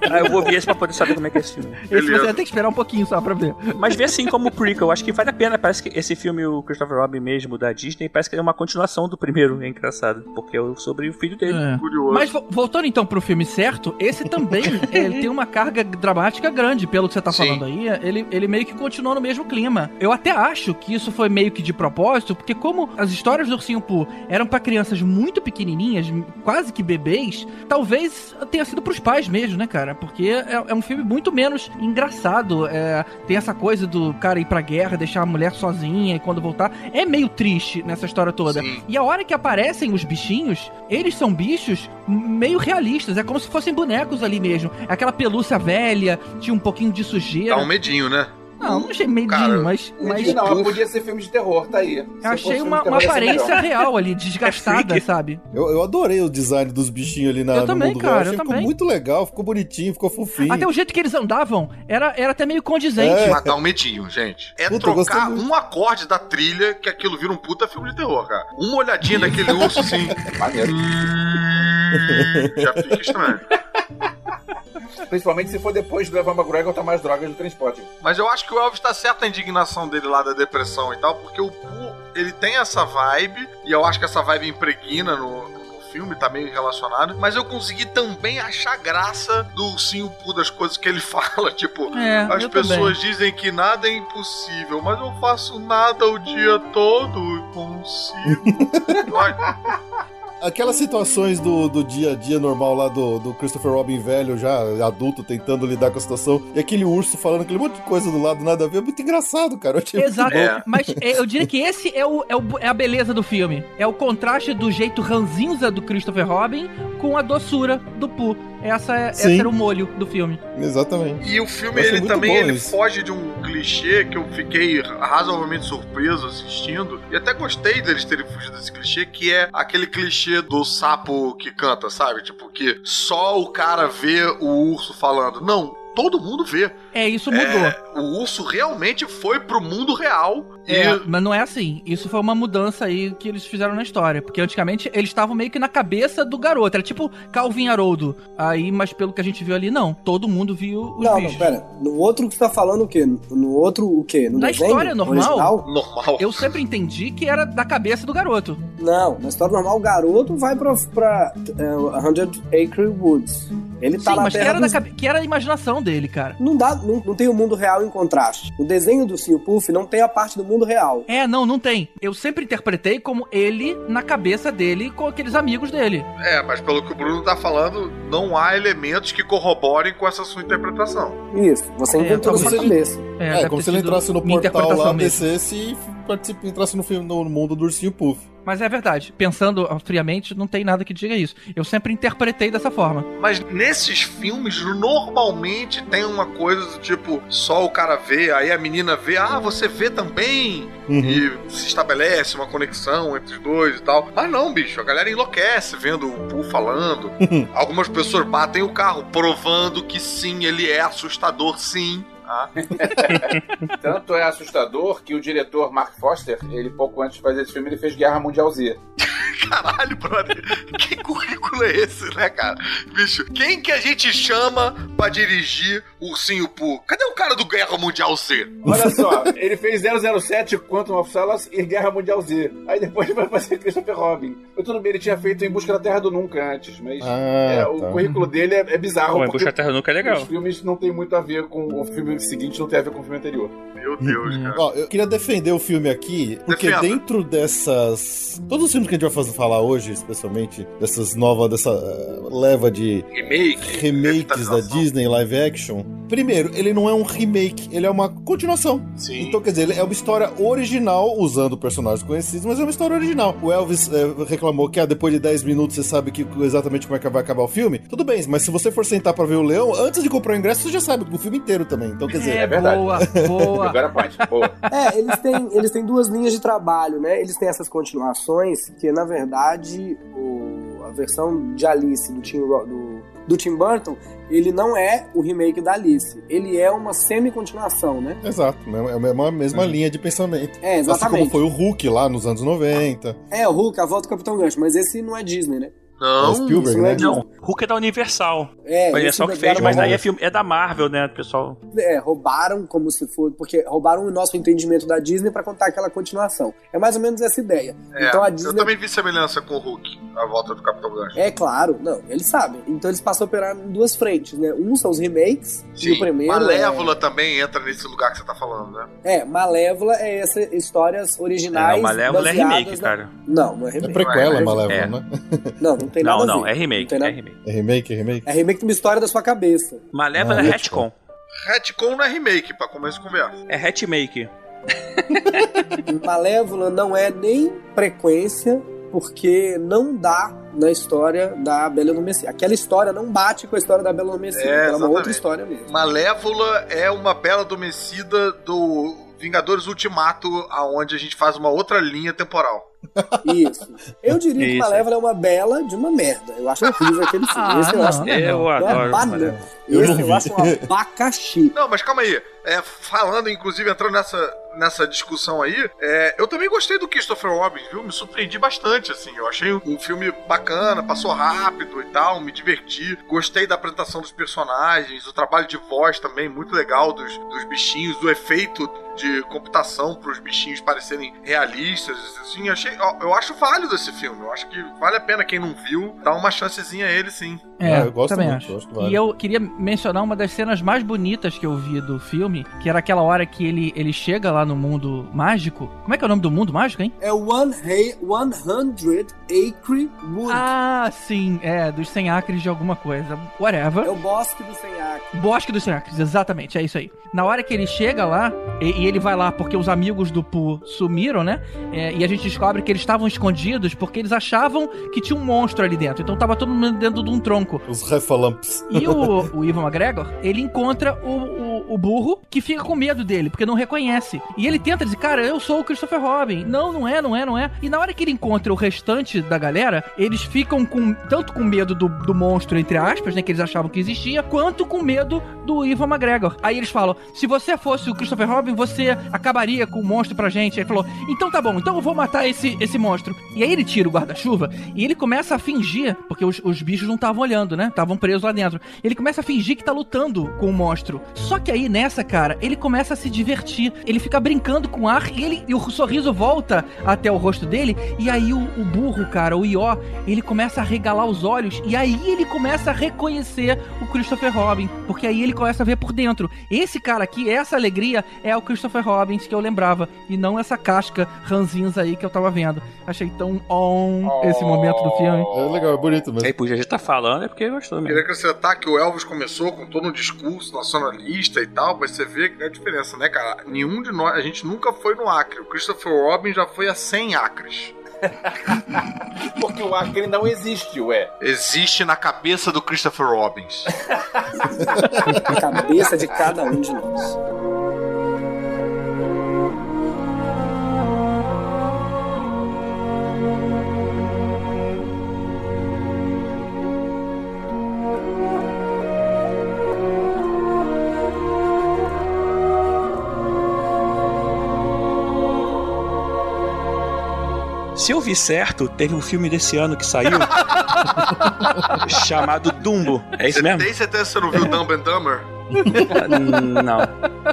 Ah, eu vou ver esse pra poder saber como é que é esse filme. Esse Beleza. você vai ter que esperar um pouquinho só pra ver. Mas vê assim como prequel, acho que vale a pena. Parece que esse filme, o Christopher Robin mesmo, da Disney, parece que é uma continuação do primeiro. É engraçado, porque é sobre o filho dele. É. Curioso. Mas vo- voltando então pro filme certo, esse também ele tem uma carga dramática grande, pelo que você tá Sim. falando aí. Ele, ele meio que continuou no mesmo clima. Eu até acho que isso foi meio que de propósito, porque como as histórias do Ursinho Pooh eram pra crianças muito pequenininhas, quase que bebês, talvez tenha sido pros pais mesmo, né, cara? Porque é, é um filme muito menos engraçado. é, tem essa coisa do cara ir pra guerra, deixar a mulher sozinha e quando voltar. É meio triste nessa história toda. Sim. E a hora que aparecem os bichinhos, eles são bichos meio realistas. É como se fossem bonecos ali mesmo. Aquela pelúcia velha, tinha um pouquinho de sujeira. Dá um medinho, né? Não, não achei medinho, Cara, mas. mas Mas, não, podia ser filme de terror, tá aí. Se eu achei uma, terror, uma aparência real ali, desgastada, freak. sabe? Eu, eu adorei o design dos bichinhos ali na, Eu no também, mundo cara, real. eu Achei que também. Ficou muito legal, ficou bonitinho, ficou fofinho. Até o jeito que eles andavam era, era até meio condizente. É. Mas dá um medinho, gente. É Puta, trocar um acorde da trilha que aquilo vira um puta filme de terror, cara. Uma olhadinha daquele urso assim. Maneiro. já fica estranho. Principalmente se for depois do Evan McGregor tomar as drogas do transporte. Mas eu acho que o Elvis tá certo na indignação dele lá da depressão e tal, porque o Pooh, ele tem essa vibe, e eu acho que essa vibe impregna no, no filme, tá meio relacionado, mas eu consegui também achar graça do ursinho Pooh, das coisas que ele fala, tipo... É, As pessoas também. dizem que nada é impossível, mas eu faço nada o dia todo e consigo. Aquelas situações do, do dia a dia normal lá do, do Christopher Robin velho, já adulto, tentando lidar com a situação, e aquele urso falando aquele monte de coisa do lado, nada a ver, é muito engraçado, cara. Eu achei muito Exato. É. Mas é, eu diria que esse é, o, é, o- é a beleza do filme. É o contraste do jeito ranzinza do Christopher Robin com a doçura do Pooh. Essa, é, era o molho do filme. Exatamente. E o filme, ele também ele isso. foge de um clichê que eu fiquei razoavelmente surpreso assistindo. E até gostei deles terem fugido desse clichê, que é aquele clichê do sapo que canta, sabe? Tipo, que só o cara vê o urso falando. Não, todo mundo vê. É, isso mudou. É, o urso realmente foi pro mundo real. É, E mas não é assim. Isso foi uma mudança aí que eles fizeram na história. Porque antigamente eles estavam meio que na cabeça do garoto. Era tipo Calvin Haroldo. Aí, mas pelo que a gente viu ali, não. Todo mundo viu os Não, não, bichos. pera. No outro que você tá falando o quê? No outro o quê? No Na desenho história normal? original? normal. Eu sempre entendi que era da cabeça do garoto. Não, na história normal o garoto vai pra, pra uh, Hundred Acre Woods. Ele tá Sim, na mas que terra era, da dos... cabe- que era a imaginação dele, cara. Não dá, não, não tem o mundo real em contraste. O desenho do Sr. Puff não tem a parte do mundo real. É, não, não tem. Eu sempre interpretei como ele na cabeça dele com aqueles amigos dele. É, mas pelo que o Bruno tá falando, não há elementos que corroborem com essa sua interpretação. Isso, você É, inventou na talvez sua cabeça. É, deve como se ele entrasse no portal lá, interpretação mesmo. descesse e entrasse no, filme, no mundo do Ursinho Puff. Mas é verdade. Pensando friamente, não tem nada que diga isso. Eu sempre interpretei dessa forma. Mas nesses filmes, normalmente tem uma coisa do tipo, só o cara vê, aí a menina vê, ah, você vê também. Uhum. E se estabelece uma conexão entre os dois e tal. Mas não, bicho, a galera enlouquece vendo o Pooh falando. Algumas pessoas batem o carro, provando que sim, ele é assustador, sim. Ah, Tanto é assustador que o diretor Mark Foster, ele pouco antes de fazer esse filme, ele fez Guerra Mundial Z. caralho, brother. Que currículo é esse, né, cara? Bicho, quem que a gente chama pra dirigir Ursinho Pooh? Cadê o cara do Guerra Mundial Z? Olha só, ele fez 007 Quantum of Solace e Guerra Mundial Z. Aí depois ele vai fazer Christopher Robin. Eu tudo bem, ele tinha feito Em Busca da Terra do Nunca antes, mas Ah, é, o tá. currículo dele é, é bizarro. Pô, em Busca da Terra Nunca é legal. Os filmes não tem muito a ver com o filme seguinte, não tem a ver com o filme anterior. Meu Deus, cara. Ó, eu queria defender o filme aqui, porque Defenda. dentro dessas. Todos os filmes que a gente vai fazer, falar hoje, especialmente, dessas novas, dessa eh, leva de Remake. remakes da. Disney live action. Primeiro, ele não é um remake, ele é uma continuação. Sim. Então, quer dizer, ele é uma história original, usando personagens conhecidos, mas é uma história original. O Elvis eh, reclamou que ah, depois de 10 minutos você sabe que, exatamente como é que vai acabar o filme. Tudo bem, mas se você for sentar pra ver o Leão, antes de comprar o ingresso, você já sabe o filme inteiro também. Então, quer dizer, É, verdade. boa, boa. Agora parte. Boa. É, eles têm, eles têm duas linhas de trabalho, né? Eles têm essas continuações que, na verdade, o- a versão de Alice do Tim, do, do Tim Burton, ele não é o remake da Alice. Ele é uma semi-continuação, né? Exato, né? é a mesma, mesma linha de pensamento. É, Assim como exatamente. foi o Hulk lá nos anos 90. É, o Hulk, a volta do Capitão Gancho, mas esse não é Disney, né? Não. É Spielberg, isso não é né? Disney. Não, Hulk é da Universal. É, a esse Universal que fez, mas daí é, filme, é da Marvel, né, pessoal? É, roubaram como se for. Porque roubaram o nosso entendimento da Disney pra contar aquela continuação. É mais ou menos essa ideia. É, então a Eu Disney. também vi semelhança com o Hulk, a volta do Capitão Gancho. É claro, não, eles sabem. Então eles passam a operar em duas frentes, né? Um são os remakes, e o primeiro. Malévola também entra nesse lugar que você tá falando, né? É, é, Malévola é essas histórias originais. não, Malévola é remake, na- cara. Não, não é É remake. prequela, é, Malévola, É. né? Não, não tem Não, nada a não, ver. é remake, tem é remake. É remake, é remake. É remake de uma história da sua cabeça. Malévola Ah, é retcon. retcon. Não é remake, pra começo de conversa. É retmake. Malévola não é nem frequência, porque não dá na história da Bela Adormecida. Aquela história não bate com a história da Bela Adormecida. É, ela é uma outra história mesmo. Malévola é uma bela adormecida do Vingadores Ultimato, aonde a gente faz uma outra linha temporal. Isso. Eu diria que Isso. Malévola é uma bela de uma merda. Eu acho horrível aquele filme. Ah, Esse eu não, acho. Eu não. É adoro. banana. Malévola. Eu Esse eu vi. acho um abacaxi. Não, mas calma aí. É, falando, inclusive, entrando nessa, nessa discussão aí, é, eu também gostei do Christopher Robin, viu? Me surpreendi bastante, assim. Eu achei um filme bacana, passou rápido e tal, me diverti. Gostei da apresentação dos personagens, o trabalho de voz também, muito legal dos, dos bichinhos, do efeito de computação para os bichinhos parecerem realistas, assim, achei, eu, eu acho válido esse filme, eu acho que vale a pena quem não viu, dar uma chancezinha a ele sim. É, Ah, eu gosto também muito, acho. que vale. E eu queria mencionar uma das cenas mais bonitas que eu vi do filme, que era aquela hora que ele, ele chega lá no mundo mágico. Como é que é o nome do mundo mágico, hein? É One Hey, 100 Acre Wood. Ah, sim, é, dos 100 acres de alguma coisa. Whatever. É o bosque do 100 acres. Bosque dos 100 acres, exatamente, é isso aí. Na hora que ele chega lá, e, e ele vai lá porque os amigos do Pooh sumiram, né? É, e a gente descobre que eles estavam escondidos porque eles achavam que tinha um monstro ali dentro. Então tava todo mundo dentro de um tronco. Os refalamps. E o, o Ivan McGregor, ele encontra o, o, o burro que fica com medo dele, porque não reconhece. E ele tenta dizer, cara, eu sou o Christopher Robin. Não, não é, não é, não é. E na hora que ele encontra o restante da galera, eles ficam com tanto com medo do, do monstro, entre aspas, né, que eles achavam que existia, quanto com medo do Ivan McGregor. Aí eles falam, se você fosse o Christopher Robin, você acabaria com o monstro pra gente. Aí ele falou, então tá bom, então eu vou matar esse, esse monstro. E aí ele tira o guarda-chuva e ele começa a fingir, porque os, os bichos não estavam olhando, né? Estavam presos lá dentro. Ele começa a fingir que tá lutando com o monstro. Só que aí nessa, cara, ele começa a se divertir. Ele fica brincando com o ar e, ele, e o sorriso volta até o rosto dele. E aí o, o burro, cara, o Ió, ele começa a regalar os olhos. E aí ele começa a reconhecer o Christopher Robin. Porque aí ele começa a ver por dentro. Esse cara aqui, essa alegria, é o Christopher Robbins que eu lembrava. E não essa casca ranzinza aí que eu tava vendo. Achei tão on esse momento do filme. É legal, é bonito mesmo. Aí, por já tá falando, é porque gostou mesmo. Queria acrescentar que o Elvis começou com todo um discurso nacionalista e tal, mas você vê que a diferença, né, cara? Nenhum de nós, a gente nunca foi no Acre. O Christopher Robin já foi a 100 acres. Porque o Acre não existe, ué. Existe na cabeça do Christopher Robbins. A cabeça de cada um de nós. Se eu vi certo, teve um filme desse ano que saiu chamado Dumbo. É isso mesmo? tem certeza que você não viu Dumb and Dumber? Não.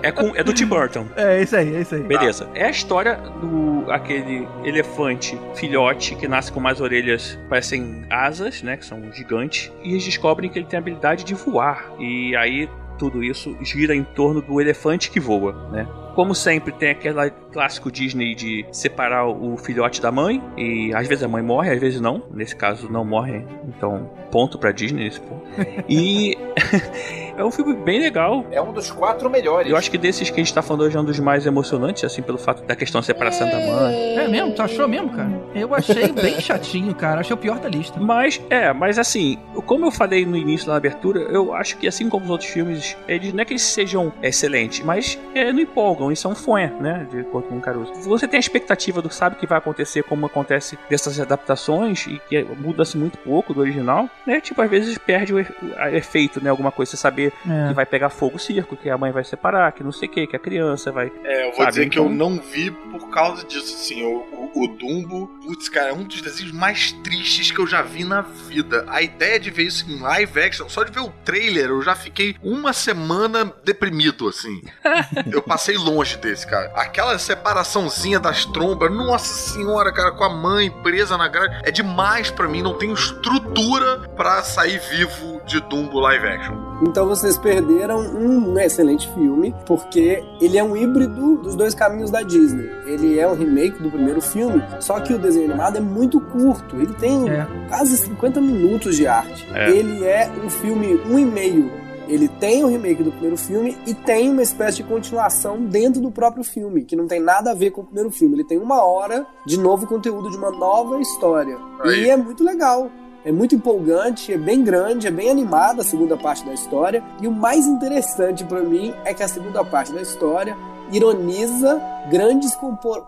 É, com, é do Tim Burton. É isso aí, é isso aí. Beleza. É a história do aquele elefante filhote que nasce com mais orelhas, parecem asas, né? Que são gigantes. E eles descobrem que ele tem a habilidade de voar. E aí tudo isso gira em torno do elefante que voa, né? Como sempre, tem aquele clássico Disney de separar o filhote da mãe, e às vezes a mãe morre, às vezes não. Nesse caso, não morre, então, ponto pra Disney nesse ponto. E é um filme bem legal. É um dos quatro melhores. Eu acho que desses que a gente tá falando hoje é um dos mais emocionantes, assim, pelo fato da questão da separação da mãe. É mesmo? Tu achou mesmo, cara? Eu achei bem chatinho, cara. Achei o pior da lista. Mas, é, mas assim, como eu falei no início na abertura, eu acho que assim como os outros filmes, eles não é que eles sejam excelentes, mas é, não empolgam, e são fã, né? De acordo com o Caruso. Você tem a expectativa do que sabe que vai acontecer, como acontece dessas adaptações, e que muda-se muito pouco do original, né? Tipo, às vezes perde o, o efeito, né? Alguma coisa, você saber É. que vai pegar fogo o circo, que a mãe vai separar, que não sei o que, que a criança vai. É, eu vou Sabe, dizer que então- eu não vi por causa disso, assim, o, o, o Dumbo, putz, cara, é um dos desenhos mais tristes que eu já vi na vida. A ideia de ver isso em live action, só de ver o trailer, eu já fiquei uma semana deprimido, assim. eu passei longe desse, cara. Aquela separaçãozinha das trombas, nossa senhora, cara, com a mãe presa na grade, é demais pra mim, não tenho estrutura pra sair vivo de Dumbo live action. Então vocês perderam um excelente filme, porque ele é um híbrido dos dois caminhos da Disney. Ele é um remake do primeiro filme, só que o desenho animado é muito curto. Ele tem É. quase 50 minutos de arte. É. Ele é um filme um e meio. Ele tem o remake do primeiro filme e tem uma espécie de continuação dentro do próprio filme, que não tem nada a ver com o primeiro filme. Ele tem uma hora de novo conteúdo, de uma nova história. Aí. E é muito legal. É muito empolgante, é bem grande, é bem animada a segunda parte da história. E o mais interessante pra mim é que a segunda parte da história ironiza grandes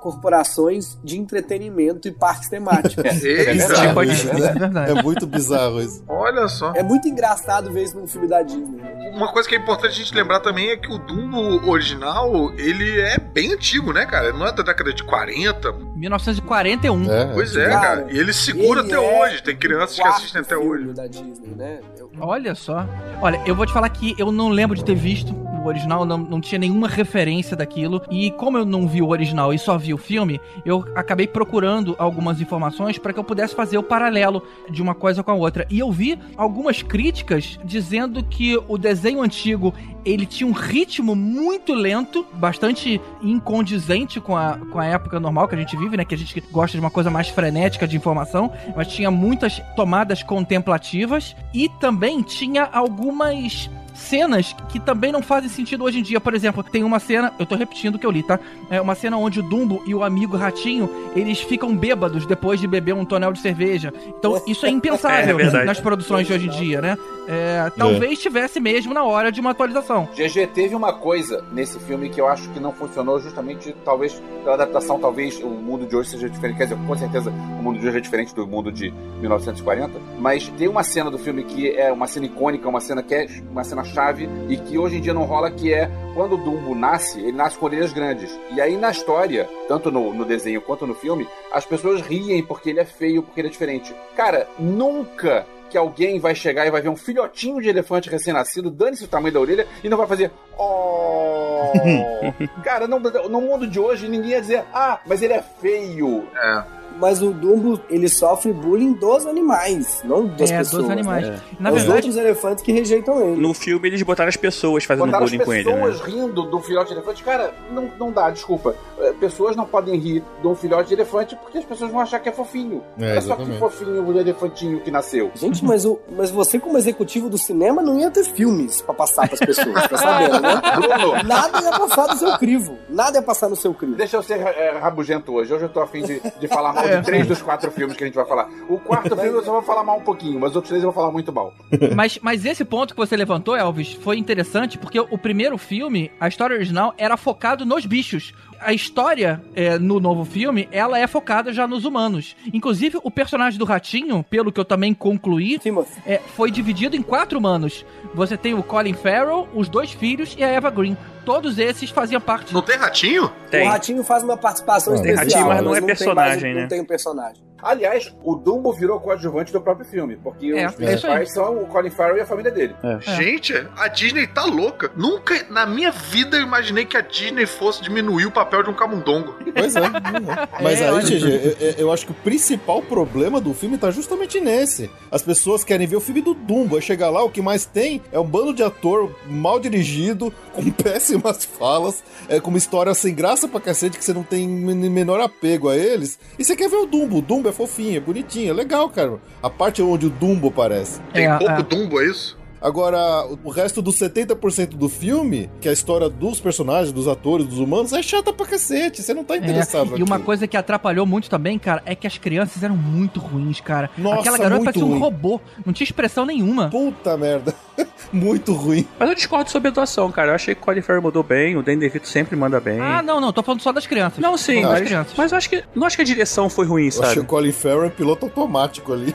corporações de entretenimento e parques temáticos. Bizarro pode- isso, É né? verdade. É muito bizarro isso. olha só. É muito engraçado ver isso num filme da Disney. Uma coisa que é importante a gente lembrar também é que o Dumbo original, ele é bem antigo, né, cara? Não é da década de 40. 1941. É, Pois é, Cara, cara. E ele segura ele até é hoje. Tem crianças que assistem até filme hoje. da Disney, né? Eu- Olha só. Olha, eu vou te falar que eu não lembro de ter visto o original, não, não tinha nenhuma referência daquilo. E como eu não vi o original e só vi o filme, eu acabei procurando algumas informações para que eu pudesse fazer o paralelo de uma coisa com a outra. E eu vi algumas críticas dizendo que o desenho antigo ele tinha um ritmo muito lento, bastante incondizente com a, com a época normal que a gente vive, né? Que a gente gosta de uma coisa mais frenética de informação, mas tinha muitas tomadas contemplativas e também tinha algumas cenas que também não fazem sentido hoje em dia. Por exemplo, tem uma cena, eu tô repetindo o que eu li, tá? É uma cena onde o Dumbo e o amigo Ratinho, eles ficam bêbados depois de beber um tonel de cerveja. Então, isso é impensável É verdade. nas produções de hoje em dia, né? É, talvez tivesse mesmo na hora de uma atualização. GG teve uma coisa nesse filme que eu acho que não funcionou justamente, talvez, pela adaptação, talvez o mundo de hoje seja diferente. Quer dizer, com certeza o mundo de hoje é diferente do mundo de 1940. Mas tem uma cena do filme que é uma cena icônica, uma cena que é uma cena chave e que hoje em dia não rola, que é quando o Dumbo nasce, ele nasce com orelhas grandes. E aí na história, tanto no, no desenho quanto no filme, as pessoas riem porque ele é feio, porque ele é diferente. Cara, nunca que alguém vai chegar e vai ver um filhotinho de elefante recém-nascido, dane-se o tamanho da orelha, e não vai fazer. Oh! Cara, não, no mundo de hoje ninguém ia dizer, ah, mas ele é feio. É. Mas o Dumbo, ele sofre bullying dos animais, não das é, pessoas. dos animais. né? Na Os verdade, outros elefantes que rejeitam ele. No filme eles botaram as pessoas fazendo Botaram as bullying com ele, né? pessoas rindo do filhote de elefante. Cara, não, não dá, desculpa. É, Pessoas não podem rir de um filhote de elefante porque as pessoas vão achar que é fofinho. É, Olha só que fofinho o elefantinho que nasceu. Gente, mas, o, mas você, como executivo do cinema, não ia ter filmes pra passar pras pessoas, tá sabendo, né? Bruno, Nada ia passar no seu crivo. Nada ia passar no seu crivo. Deixa eu ser é, rabugento hoje. Hoje eu tô afim de, de falar mal de três dos quatro filmes que a gente vai falar. O quarto filme eu só vou falar mal um pouquinho, mas os outros três eu vou falar muito mal. Mas, mas esse ponto que você levantou, Elvis, foi interessante porque o primeiro filme, a história original, era focado nos bichos. A história é, no novo filme, ela é focada já nos humanos. Inclusive, o personagem do ratinho, pelo que eu também concluí, é, foi dividido em quatro humanos. Você tem o Colin Farrell, os dois filhos e a Eva Green. Todos esses faziam parte. Não tem ratinho? Tem. O Ratinho faz uma participação Tem especial. Ratinho, mas não é tem mais- personagem, Não né? tem um personagem. Aliás, o Dumbo virou coadjuvante do próprio filme, porque É, os é principais são o Colin Farrell e a família dele. Gente, a Disney tá louca. Nunca na minha vida eu imaginei que a Disney fosse diminuir o papel de um camundongo. Pois é. Mas É, aí, olha. GG, eu, eu- acho que o principal problema do filme tá justamente nesse. As pessoas querem ver o filme do Dumbo. Aí chegar lá, o que mais tem é um bando de ator mal dirigido, com péssimas falas, é, com uma história sem graça pra cacete, que você não tem men- menor apego a eles. E você quer ver o Dumbo. O Dumbo é fofinho, é bonitinho, é legal, cara. A parte onde o Dumbo aparece. Tem É, pouco é. Dumbo, é isso? Agora, o- resto dos 70% do filme, que é a história dos personagens, dos atores, dos humanos, é chata pra cacete. Você não tá É, interessado e uma coisa que atrapalhou muito também, cara, é que as crianças eram muito ruins, cara. Nossa, Aquela garota muito parecia um robô, não tinha expressão nenhuma. Puta merda. Muito ruim. Mas eu discordo sobre a atuação, cara. Eu achei que o Colin Farrell mandou bem, o Danny DeVito sempre manda bem. Ah, não, não, tô falando só das crianças. Não, sim, mas, crianças. mas eu acho que não acho que a direção foi ruim, Eu sabe? o Colin Farrell é piloto automático ali.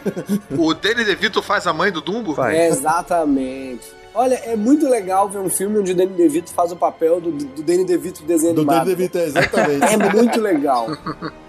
O Danny DeVito faz a mãe do Dumbo? É, exatamente. Olha, é muito legal ver um filme onde o Danny DeVito faz o papel do, do Danny DeVito do desenho Do animado. Danny DeVito, é, exatamente. É muito legal.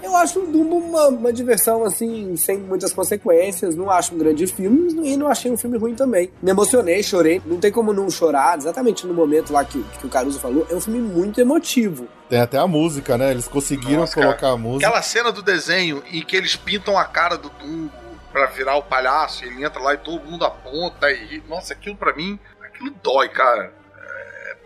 Eu acho o Dumbo uma, uma diversão, assim, sem muitas consequências. Não acho um grande filme e não achei um filme ruim também. Me emocionei, chorei. Não tem como não chorar, exatamente no momento lá que, que o Caruso falou. É um filme muito emotivo. Tem até a música, né? Eles conseguiram Nossa, cara. colocar a música. Aquela cena do desenho em que eles pintam a cara do Dumbo pra virar o palhaço, e ele entra lá e todo mundo aponta e. Nossa, aquilo pra mim, aquilo dói, cara.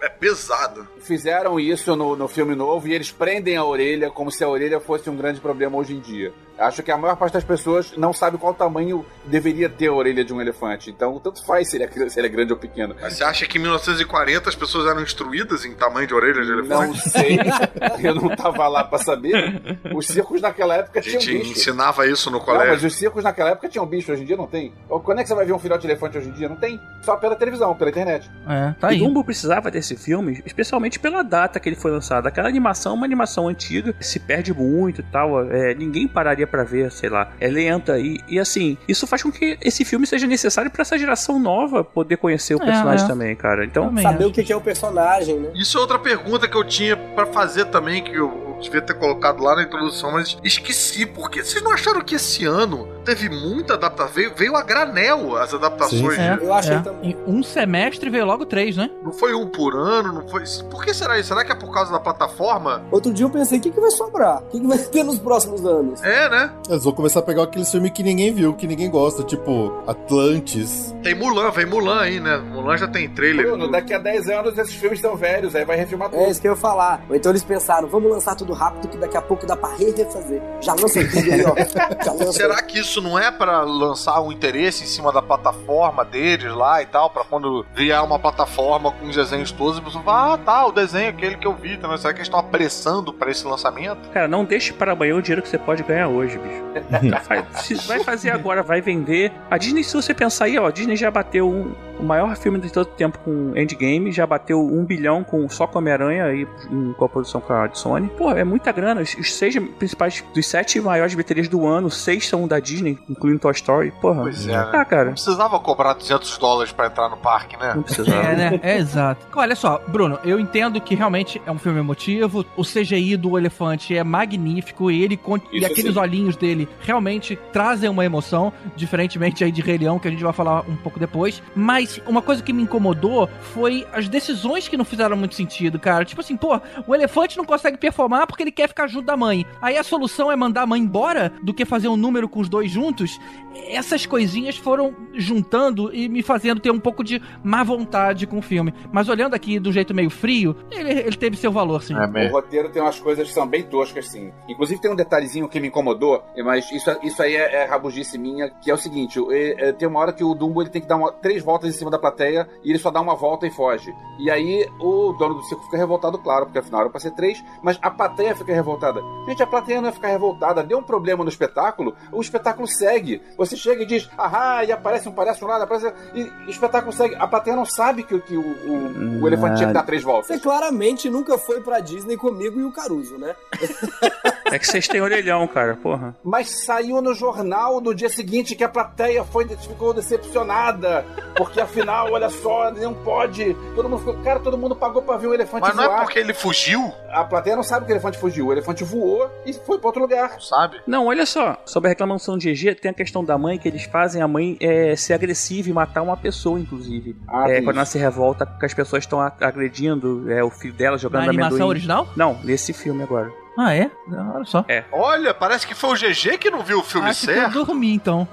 É, é pesado. Fizeram isso no, no filme novo e eles prendem a orelha como se a orelha fosse um grande problema hoje em dia. Acho que a maior parte das pessoas não sabe qual tamanho deveria ter a orelha de um elefante. Então, tanto faz se ele é, se ele é grande ou pequeno. Mas você acha que em 1940 as pessoas eram instruídas em tamanho de orelha de Não elefante? sei, eu não tava lá pra saber. Os circos naquela época A tinham gente bicho. ensinava isso no Não, mas colégio. os circos naquela época tinham bicho, hoje em dia não tem. Quando é que você vai ver um filhote de elefante hoje em dia? Não tem. Só pela televisão, pela internet. É, tá O aí. Dumbo precisava desse filme, especialmente pela data que ele foi lançado. Aquela animação é uma animação antiga, se perde muito e tal. é, ninguém pararia pra ver, sei lá. É lenta e, e assim, isso faz com que esse filme seja necessário pra essa geração nova poder conhecer o É, personagem é. também, cara. Então, Também Saber acho. o que que é o personagem, né? Isso é outra pergunta que eu tinha pra fazer também, que o, devia ter colocado lá na introdução, mas esqueci, porque vocês não acharam que esse ano teve muita adaptação? Veio, veio a granel as adaptações. Sim, É, Eu achei é. também. Em um semestre veio logo três, né? Não foi um por ano, não foi. Por que será isso? Será que é por causa da plataforma? Outro dia eu pensei, o que, que vai sobrar? O que, que vai ter nos próximos anos? É, né? Eles vão começar a pegar aqueles filmes que ninguém viu, que ninguém gosta, tipo Atlantis. Tem Mulan, vem Mulan aí, né? Mulan já tem trailer. Bruno, daqui a 10 anos esses filmes estão velhos, aí vai refilmar tudo. É isso que eu ia falar. Ou então eles pensaram, vamos lançar tudo rápido, que daqui a pouco dá pra re- refazer. Já lança tudo aí, ó. Já lança. Será que isso não é pra lançar um interesse em cima da plataforma deles lá e tal, Pra quando vier uma plataforma com os desenhos todos, a pessoa fala, ah, tá, o desenho aquele que eu vi também. Será que eles estão apressando pra esse lançamento? Cara, não deixe para amanhã o dinheiro que você pode ganhar hoje, bicho. Vai fazer agora, vai vender. A Disney, se você pensar aí, ó, a Disney já bateu um- o maior filme de todo tempo com Endgame, já bateu um bilhão com só com Homem-Aranha aí em coprodução com a Sony. Pô, é muita grana. Os, os seis principais, dos sete maiores bilheterias do ano, seis são da Disney, incluindo Toy Story. Porra. Pois é, né? Ah, cara. Não precisava cobrar 200 dólares pra entrar no parque, né? Não precisava. É, né? É exato. Olha só, Bruno, eu entendo que realmente é um filme emotivo. O CGI do elefante é magnífico e ele e aqueles sim. olhinhos dele realmente trazem uma emoção, diferentemente aí de Rei Leão, que a gente vai falar um pouco depois. Mas uma coisa que me incomodou foi as decisões que não fizeram muito sentido, cara. Tipo assim, pô, o elefante não consegue performar porque ele quer ficar junto da mãe. Aí a solução é mandar a mãe embora do que fazer um número com os dois juntos. Essas coisinhas foram juntando e me fazendo ter um pouco de má vontade com o filme. Mas olhando aqui do jeito meio frio, ele, ele teve seu valor, sim. O roteiro tem umas coisas que são bem toscas, sim. Inclusive tem um detalhezinho que me incomodou, mas isso, isso aí é, é rabugice minha, que é o seguinte, é- é, tem uma hora que o Dumbo ele tem que dar uma- três voltas cima da plateia e ele só dá uma volta e foge. E aí o dono do circo fica revoltado, claro, porque afinal era pra ser três, mas a plateia fica revoltada. Gente, a plateia não ia ficar revoltada, deu um problema no espetáculo, o espetáculo segue. Você chega e diz, ahá, e aparece um palhaço lá, aparece... e o espetáculo segue. A plateia não sabe que, que o, o, o elefante tinha que dar três voltas. Você claramente nunca foi pra Disney comigo e o Caruso, né? É que vocês têm orelhão, cara. Porra. Mas saiu no jornal no dia seguinte que a plateia foi, ficou decepcionada. Porque afinal, olha só, não pode. Todo mundo ficou. Cara, todo mundo pagou pra ver o elefante Mas não voar. é porque ele fugiu, A plateia não sabe que o elefante fugiu. O elefante voou e foi pra outro lugar. sabe? Não, olha só. Sobre a reclamação de GG, tem a questão da mãe, que eles fazem a mãe é, ser agressiva e matar uma pessoa, inclusive. Ah, é, quando ela se revolta, porque as pessoas estão a- agredindo é, o filho dela, Na jogando animação amendoim. original? Não, nesse filme agora. Ah, é? Olha só. Olha, parece que foi o GG que não viu o filme Acho que certo. eu dormi, então.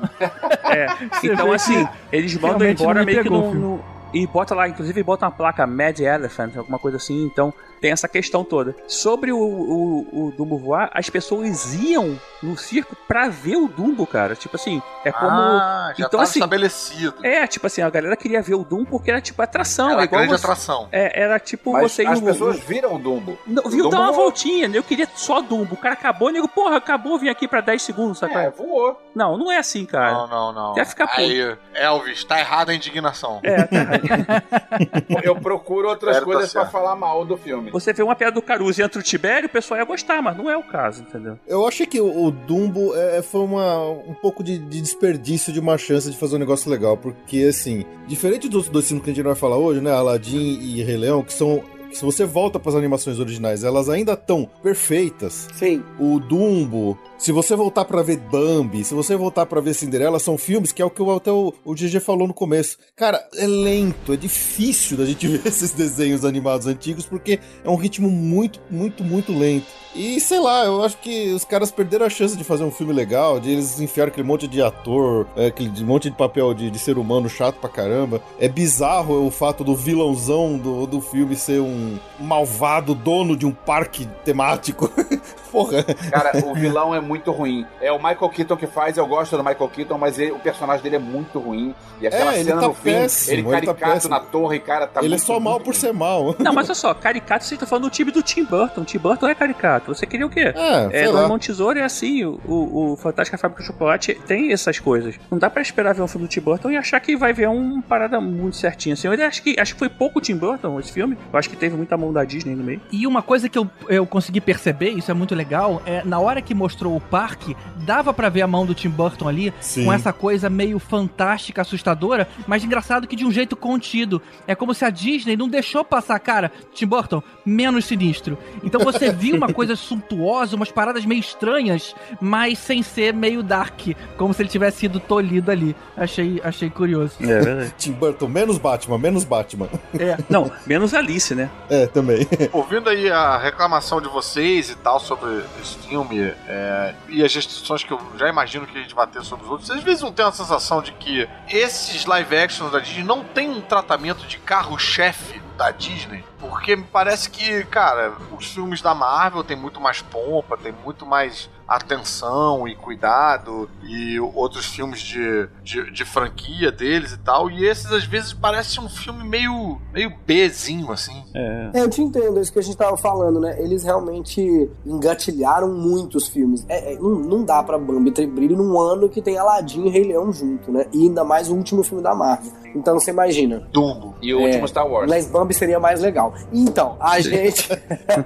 É, então assim, que eles mandam embora meio que no, no- E bota lá, inclusive bota uma placa Mad Elephant, alguma coisa assim, então tem essa questão toda. Sobre o, o, o Dumbo voar, as pessoas iam no circo pra ver o Dumbo, cara. Tipo assim, é como. Ah, já Então, assim, estabelecido. É, tipo assim, a galera queria ver o Dumbo porque era tipo atração. Era é igual grande você- atração. É, era tipo Mas você as no- pessoas viram o Dumbo. Não, O viu Dumbo dar uma voou. voltinha, né? eu queria só Dumbo. O cara acabou, nego, porra, acabou, vim aqui pra 10 segundos, sabe? É, voou. Não, não é assim, cara. Não, não, não. Quer ficar puto. Aí, Elvis, tá errada a indignação. É, tá. Eu procuro outras tá coisas pra falar mal do filme. Você vê uma piada do Caruso e entra o Tibério, o pessoal ia gostar, mas não é o caso, entendeu? Eu achei que o, Dumbo é, foi uma, um pouco de, de desperdício de uma chance de fazer um negócio legal, porque assim, diferente dos dois filmes que a gente vai falar hoje, né, Aladdin e Rei Leão, que são se você volta para as animações originais, elas ainda estão perfeitas. Sim. O Dumbo, se você voltar pra ver Bambi, se você voltar pra ver Cinderela, são filmes que é o que o- até o, o GG falou no começo. Cara, é lento, é difícil da gente ver esses desenhos animados antigos porque é um ritmo muito, muito, muito lento. E sei lá, eu acho que os caras perderam a chance de fazer um filme legal, de eles enfiaram aquele monte de ator, é, aquele monte de papel de, de ser humano chato pra caramba. É bizarro o fato do vilãozão do, do filme ser um malvado dono de um parque temático. Porra. Cara, o vilão é muito ruim. É o Michael Keaton que faz, eu gosto do Michael Keaton, mas ele- o personagem dele é muito ruim. E aquela É, ele cena tá no fim, péssimo, ele ele tá caricato péssimo. na torre, cara, tá ele é muito, só mal por ruim. ser mal. Não, mas olha só, caricato, você tá falando do time do Tim Burton. Tim Burton é caricato. Você queria o quê? É, É, Mão Tesouro é assim, o, o, o Fantástica Fábrica de Chocolate tem essas coisas. Não dá pra esperar ver um filme do Tim Burton e achar que vai ver uma parada muito certinha. Assim, eu acho que, acho que foi pouco Tim Burton esse filme. Eu acho que teve muita mão da Disney no meio. E uma coisa que eu, eu consegui perceber, isso é muito legal é na hora que mostrou o parque, dava pra ver a mão do Tim Burton ali, Sim. com essa coisa meio fantástica, assustadora, mas engraçado que de um jeito contido. É como se a Disney não deixou passar, cara, Tim Burton, menos sinistro. Então você viu uma coisa suntuosa, umas paradas meio estranhas, mas sem ser meio dark, como se ele tivesse sido tolhido ali. Achei, achei curioso. É verdade. Tim Burton, menos Batman, menos Batman. É. Não, menos Alice, né? É, também. Ouvindo aí a reclamação de vocês e tal sobre esse filme é, e as restrições que eu já imagino que a gente vai ter sobre os outros, às vezes não tem uma sensação de que esses live actions da Disney não tem um tratamento de carro-chefe da Disney? Porque me parece que, cara, os filmes da Marvel tem muito mais pompa, tem muito mais atenção e cuidado, e outros filmes de, de, de franquia deles e tal, e esses às vezes parece um filme meio, meio Bzinho, assim. É. É, eu te entendo, é isso que a gente tava falando, né? Eles realmente engatilharam muitos filmes. É, é, não, não dá pra Bambi ter brilho num ano que tem Aladdin e Rei Leão junto, né? E ainda mais o último filme da Marvel. Então você imagina. Dumbo. E o É, último Star Wars. Mas Bambi seria mais legal. Então, a gente.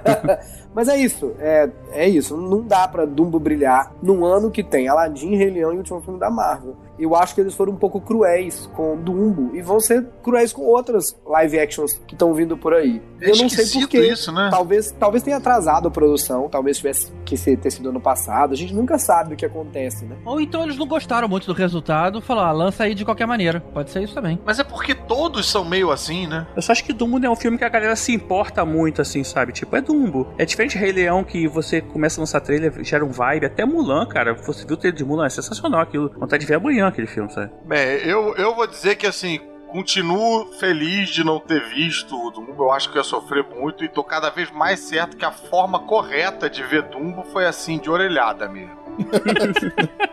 Mas é isso, é, é isso. Não dá pra Dumbo brilhar num ano que tem Aladdin, Rei Leão e o último filme da Marvel. Eu acho que eles foram um pouco cruéis com Dumbo e vão ser cruéis com outras live actions que estão vindo por aí. É eu não sei porquê. isso, né? Talvez, talvez tenha atrasado a produção, talvez tivesse que ser, ter sido ano passado. A gente nunca sabe o que acontece, né? Ou então eles não gostaram muito do resultado, falaram, ah, lança aí de qualquer maneira. Pode ser isso também. Mas é porque todos são meio assim, né? Eu só acho que Dumbo é um filme que a galera se importa muito, assim, sabe? Tipo, é Dumbo. É diferente de Rei Leão, que você começa a lançar trailer, gera um vibe. Até Mulan, cara. Você viu o trailer de Mulan, é sensacional aquilo. Vontade de ver amanhã aquele filme, sabe? Bem, eu, eu vou dizer que assim. Continuo feliz de não ter visto o Dumbo. Eu acho que eu ia sofrer muito e tô cada vez mais certo que a forma correta de ver Dumbo foi assim, de orelhada mesmo.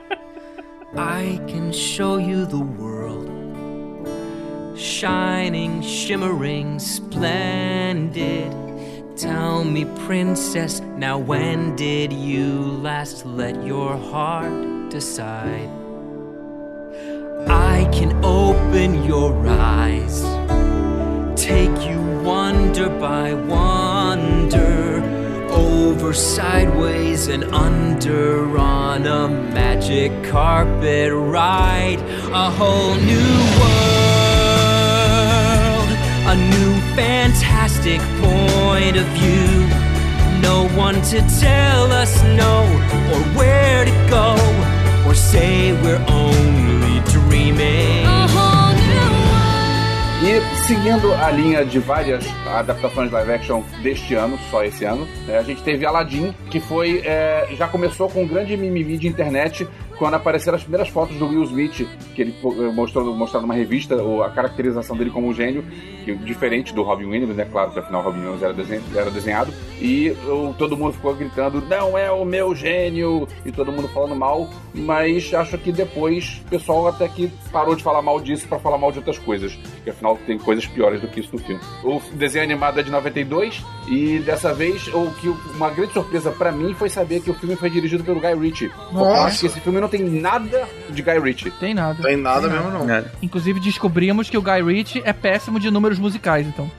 I can show you the world. Shining, shimmering, splendid. Tell me, princess, now when did you last let your heart decide? I can open your eyes, take you wonder by wonder, over, sideways, and under on a magic carpet ride, a whole new world, a new fantastic point of view. No one to tell us no, or where to go, or say we're only dreaming. E seguindo a linha de várias adaptações live action deste ano, só esse ano, né, a gente teve Aladdin, que foi. é, já começou com um grande mimimi de internet quando apareceram as primeiras fotos do Will Smith, que ele mostrou, mostrou numa revista a caracterização dele como um gênio, que, diferente do Robin Williams, né? Claro que afinal Robin Williams era, desen- era desenhado. E todo mundo ficou gritando: não é o meu gênio! E todo mundo falando mal, mas acho que depois o pessoal até que parou de falar mal disso pra falar mal de outras coisas, porque afinal tem coisas piores do que isso no filme. O desenho animado é de 92 e dessa vez o que uma grande surpresa pra mim foi saber que o filme foi dirigido pelo Guy Ritchie. Porque eu acho que esse filme não tem nada de Guy Ritchie. Tem nada. Tem nada mesmo, não. É. Inclusive descobrimos que o Guy Ritchie é péssimo de números musicais, então.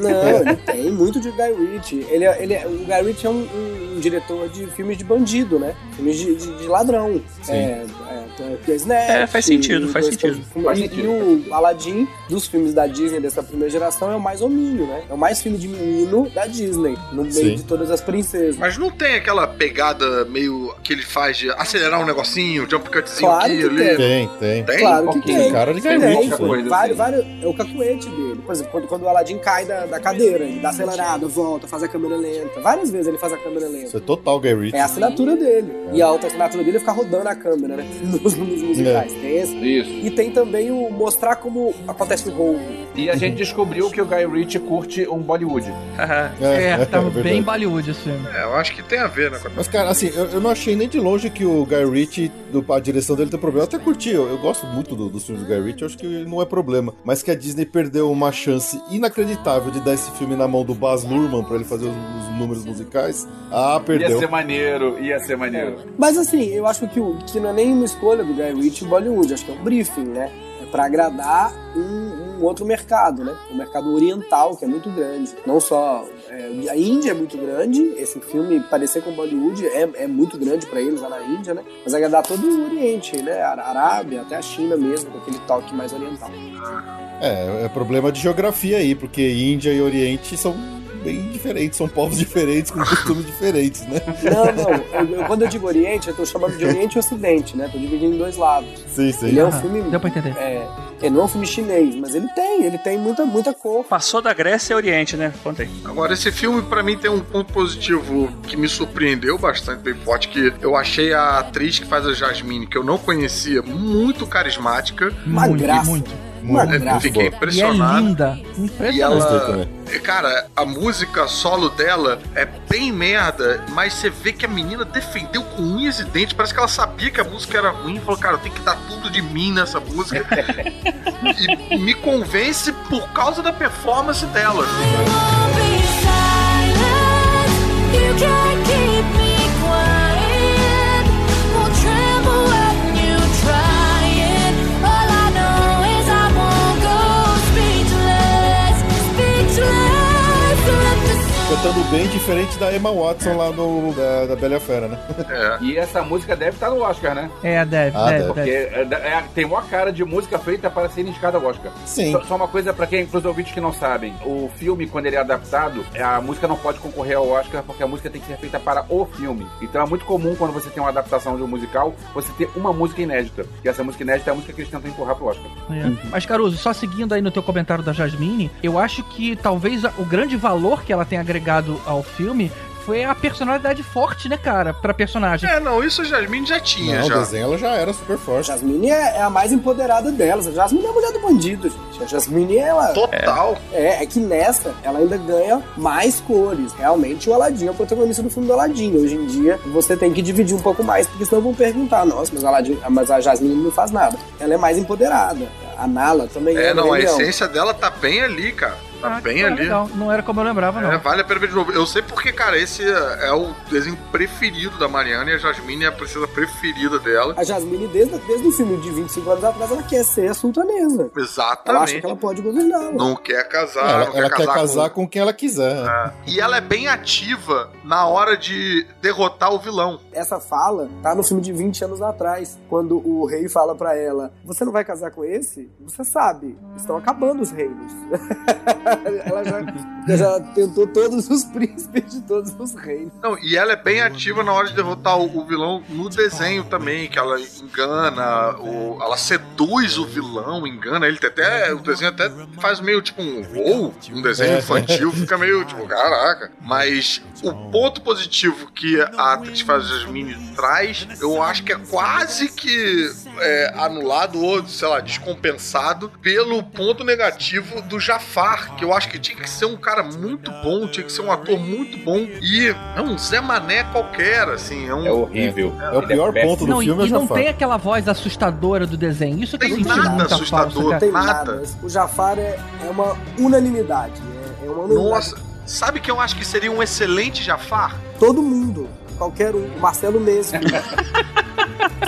Não, ele tem muito de Guy Ritchie. Ele, é- ele, é- o Guy Ritchie é um, um- um diretor de filmes de bandido, né? Filmes de, de- de ladrão. Sim. É, é, é, Snatch, É, faz sentido, faz sentido. E, Faz e sentido. o Aladdin, dos filmes da Disney dessa primeira geração, é o mais hominho, né? É o mais filme de menino da Disney, no meio Sim. de todas as princesas. Mas não tem aquela pegada meio que ele faz de acelerar um negocinho, jump cutzinho Claro aqui ali. tem. Tem, tem. Tem? Claro que tem. cara de Guy Ritchie, coisa vários, assim. vários, é o cacuete dele. Por exemplo, quando, quando o Aladdin cai da, da cadeira, ele dá acelerada, volta, faz a câmera lenta. Várias vezes ele faz a câmera lenta. Isso é total Guy Ritchie. É a assinatura dele. E a outra assinatura dele é ficar rodando a câmera, né? Nos, nos musicais. Tem esse. Isso. E tem também o mostrar como acontece o roubo. E a gente descobriu que o Guy Ritchie curte um Bollywood. É, tá verdade. bem Bollywood esse filme. É, eu acho que tem a ver, né? Mas, cara, assim, eu, eu não achei nem de longe que o Guy Ritchie, do, a direção dele tem problema. Eu até curti, eu, eu gosto muito do- dos filmes do Guy Ritchie, eu acho que não é problema. Mas que a Disney perdeu uma chance inacreditável de dar esse filme na mão do Baz Luhrmann pra ele fazer os, os números musicais. Ah, Ia perdeu. ser maneiro, ia ser maneiro. Mas assim, eu acho que, o, que não é nem uma escolha do Guy Ritchie em Bollywood, acho que é um briefing, né? É pra agradar um, um outro mercado, né? O mercado oriental, que é muito grande. Não só é, a Índia é muito grande, esse filme parecer com Bollywood é, é muito grande pra eles lá na Índia, né? Mas agradar todo o Oriente, né? A Arábia, até a China mesmo, com aquele toque mais oriental. É, é problema de geografia aí, porque Índia e Oriente são bem diferentes, são povos diferentes, com costumes diferentes, né? Não, não. eu- quando eu digo Oriente, eu tô chamando de Oriente e Ocidente, né? Tô dividindo em dois lados. Sim, sim. Ele é um Ah, filme. Deu pra entender. É, ele não é um filme chinês, mas ele tem, ele tem muita, muita cor. Passou da Grécia e Oriente, né? Conta aí. Agora, esse filme, pra mim, tem um ponto positivo que me surpreendeu bastante, bem forte, que eu achei a atriz que faz a Jasmine, que eu não conhecia, muito carismática. Uma muito, graça. muito. Muito, fiquei E é impressionado. linda. E Impressionante. ela. Cara, a música solo dela é bem merda, mas você vê que a menina defendeu com unhas e dentes. Parece que ela sabia que a música era ruim e falou: Cara, eu tenho que dar tudo de mim nessa música. e me convence por causa da performance dela. Cantando bem diferente da Emma Watson lá no, da, da Bela Fera, né? É. E essa música deve estar no Oscar, né? É, deve, Ah, deve, deve. Porque deve. é, é, tem uma cara de música feita para ser indicada ao Oscar. Sim. Só, só uma coisa pra quem, pros ouvintes que não sabem: o filme, quando ele é adaptado, a música não pode concorrer ao Oscar porque a música tem que ser feita para o filme. Então é muito comum quando você tem uma adaptação de um musical, você ter uma música inédita. E essa música inédita é a música que eles tentam empurrar pro Oscar. É. Mas, Caruso, só seguindo aí no teu comentário da Jasmine, eu acho que talvez o grande valor que ela tem agregado ao filme foi a personalidade forte, né, cara, pra personagem. É, não, isso a Jasmine já tinha, Não, o já. desenho ela já era super A forte. Jasmine é, é a mais empoderada delas. A Jasmine é a mulher do bandido, gente. A Jasmine, ela. Total. É, é que nessa ela ainda ganha mais cores. Realmente o Aladdin é o protagonista do filme do Aladdin. Hoje em dia você tem que dividir um pouco mais, porque senão vão perguntar, nossa, mas, o Aladdin, mas a Jasmine não faz nada. Ela é mais empoderada. A Nala também É, é. não, a essência dela tá bem ali, cara. Tá Ah, bem ali. legal. Não era como eu lembrava, não. É, vale a pena ver de novo. Eu sei porque, cara, esse é o desenho preferido da Mariana e a Jasmine é a princesa preferida dela. A Jasmine, desde, desde o filme de 25 anos atrás, ela quer ser a sultanesa. Ela acha Exatamente. que ela pode governá-la. Não quer casar, ela não ela quer quer casar, casar com... com quem ela quiser. E ela é bem ativa na hora de derrotar o vilão. Essa fala tá no filme de 20 anos atrás, quando o rei fala pra ela: Você não vai casar com esse? Você sabe, estão acabando os reinos. ela já, já tentou todos os príncipes de todos os reinos. Não, e ela é bem ativa na hora de derrotar o, o vilão no desenho também, que ela engana, o, ela seduz o vilão, engana ele. Tem Até, o desenho até faz meio tipo um wow, um desenho É. infantil, fica meio tipo, caraca. Mas o ponto positivo que a atriz faz Jasmine traz, eu acho que é quase que é, anulado ou, sei lá, descompensado pelo ponto negativo do Jafar, que eu acho que tinha que ser um cara muito bom, tinha que ser um ator muito bom e é um Zé Mané qualquer, assim, é um... É horrível. É o pior ponto do Não, e, filme, é o e não Jafar. tem aquela voz assustadora do desenho. Isso que eu Tem senti nada assustador. falta. Tem Nada. nada. O Jafar é, é uma unanimidade. É, é uma unanimidade. Nossa, sabe que eu acho que seria um excelente Jafar? Todo mundo. Qualquer um. O Marcelo mesmo.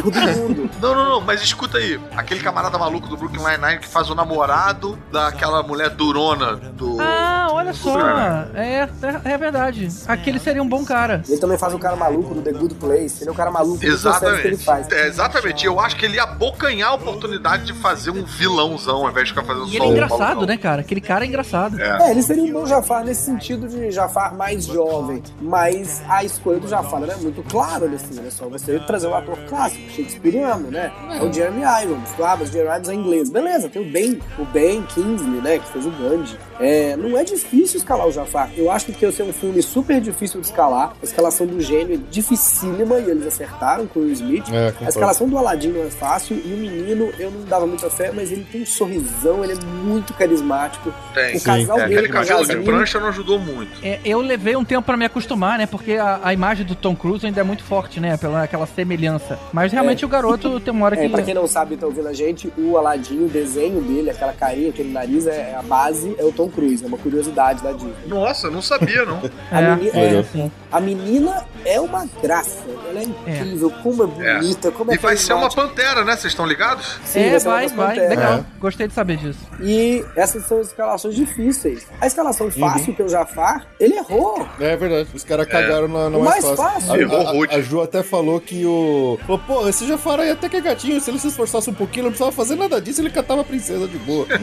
Todo mundo. Não, não, não, mas escuta aí. Aquele camarada maluco do Brooklyn Nine-Nine que faz o namorado daquela mulher durona do. Ah, olha só. Superman. É, é, é verdade. Aquele seria um bom cara. Ele também faz o cara maluco do The Good Place. Ele é o cara maluco do sucesso que ele Exatamente. faz. É, exatamente. Eu acho que ele ia abocanhar a oportunidade de fazer um vilãozão ao invés de ficar fazendo E só ele é um engraçado, malucão. né, cara? Aquele cara é engraçado. É, ele seria um bom Jafar nesse sentido de Jafar mais jovem. Mas a escolha do Jafar era muito clara nesse filme. É só você trazer um ator clássico, shakespeariano, né? É o Jeremy Irons. Ah, mas Jeremy Irons é inglês. Beleza, tem o Ben, o Ben Kingsley, né? Que fez o Gandhi. É, não é difícil escalar o Jafar. Eu acho que ia ser um filme super difícil de escalar. A escalação do gênio é dificílima e eles acertaram com o Will Smith. É, A escalação do Aladdin não é fácil e o menino eu não dava muita fé, mas ele tem um sorrisão, ele é muito carismático. Tem. O casal É, dele aquele com a cabelo de prancha não ajudou muito. É, eu levei um tempo pra me acostumar, né? Porque a, a imagem do Tom Cruise ainda é muito forte, né? Pela aquela semelhança. Mas realmente o garoto tem uma hora que. É, pra quem não sabe, tá ouvindo a gente, o Aladdin, o desenho dele, aquela carinha, aquele nariz, é a base, é o Tom Cruise. É uma curiosidade da Disney. Nossa, não sabia, não. A, É, meni- é, é, a menina é uma graça. Ela é incrível, como é bonita, como é E vai ser uma pantera, né? Vocês estão ligados? Sim, é, vai, vai. Legal. Gostei de saber disso. E essas são escalações difíceis. A escalação fácil, Uhum. que é o Jafar, ele errou. É verdade, os caras cagaram na, na O mais mais fácil. fácil. A, Errou a- rude. a Ju até falou que o. Falou, pô, esse Jafar aí até que é gatinho. Se ele se esforçasse um pouquinho, não precisava fazer nada disso, ele catava a princesa de boa.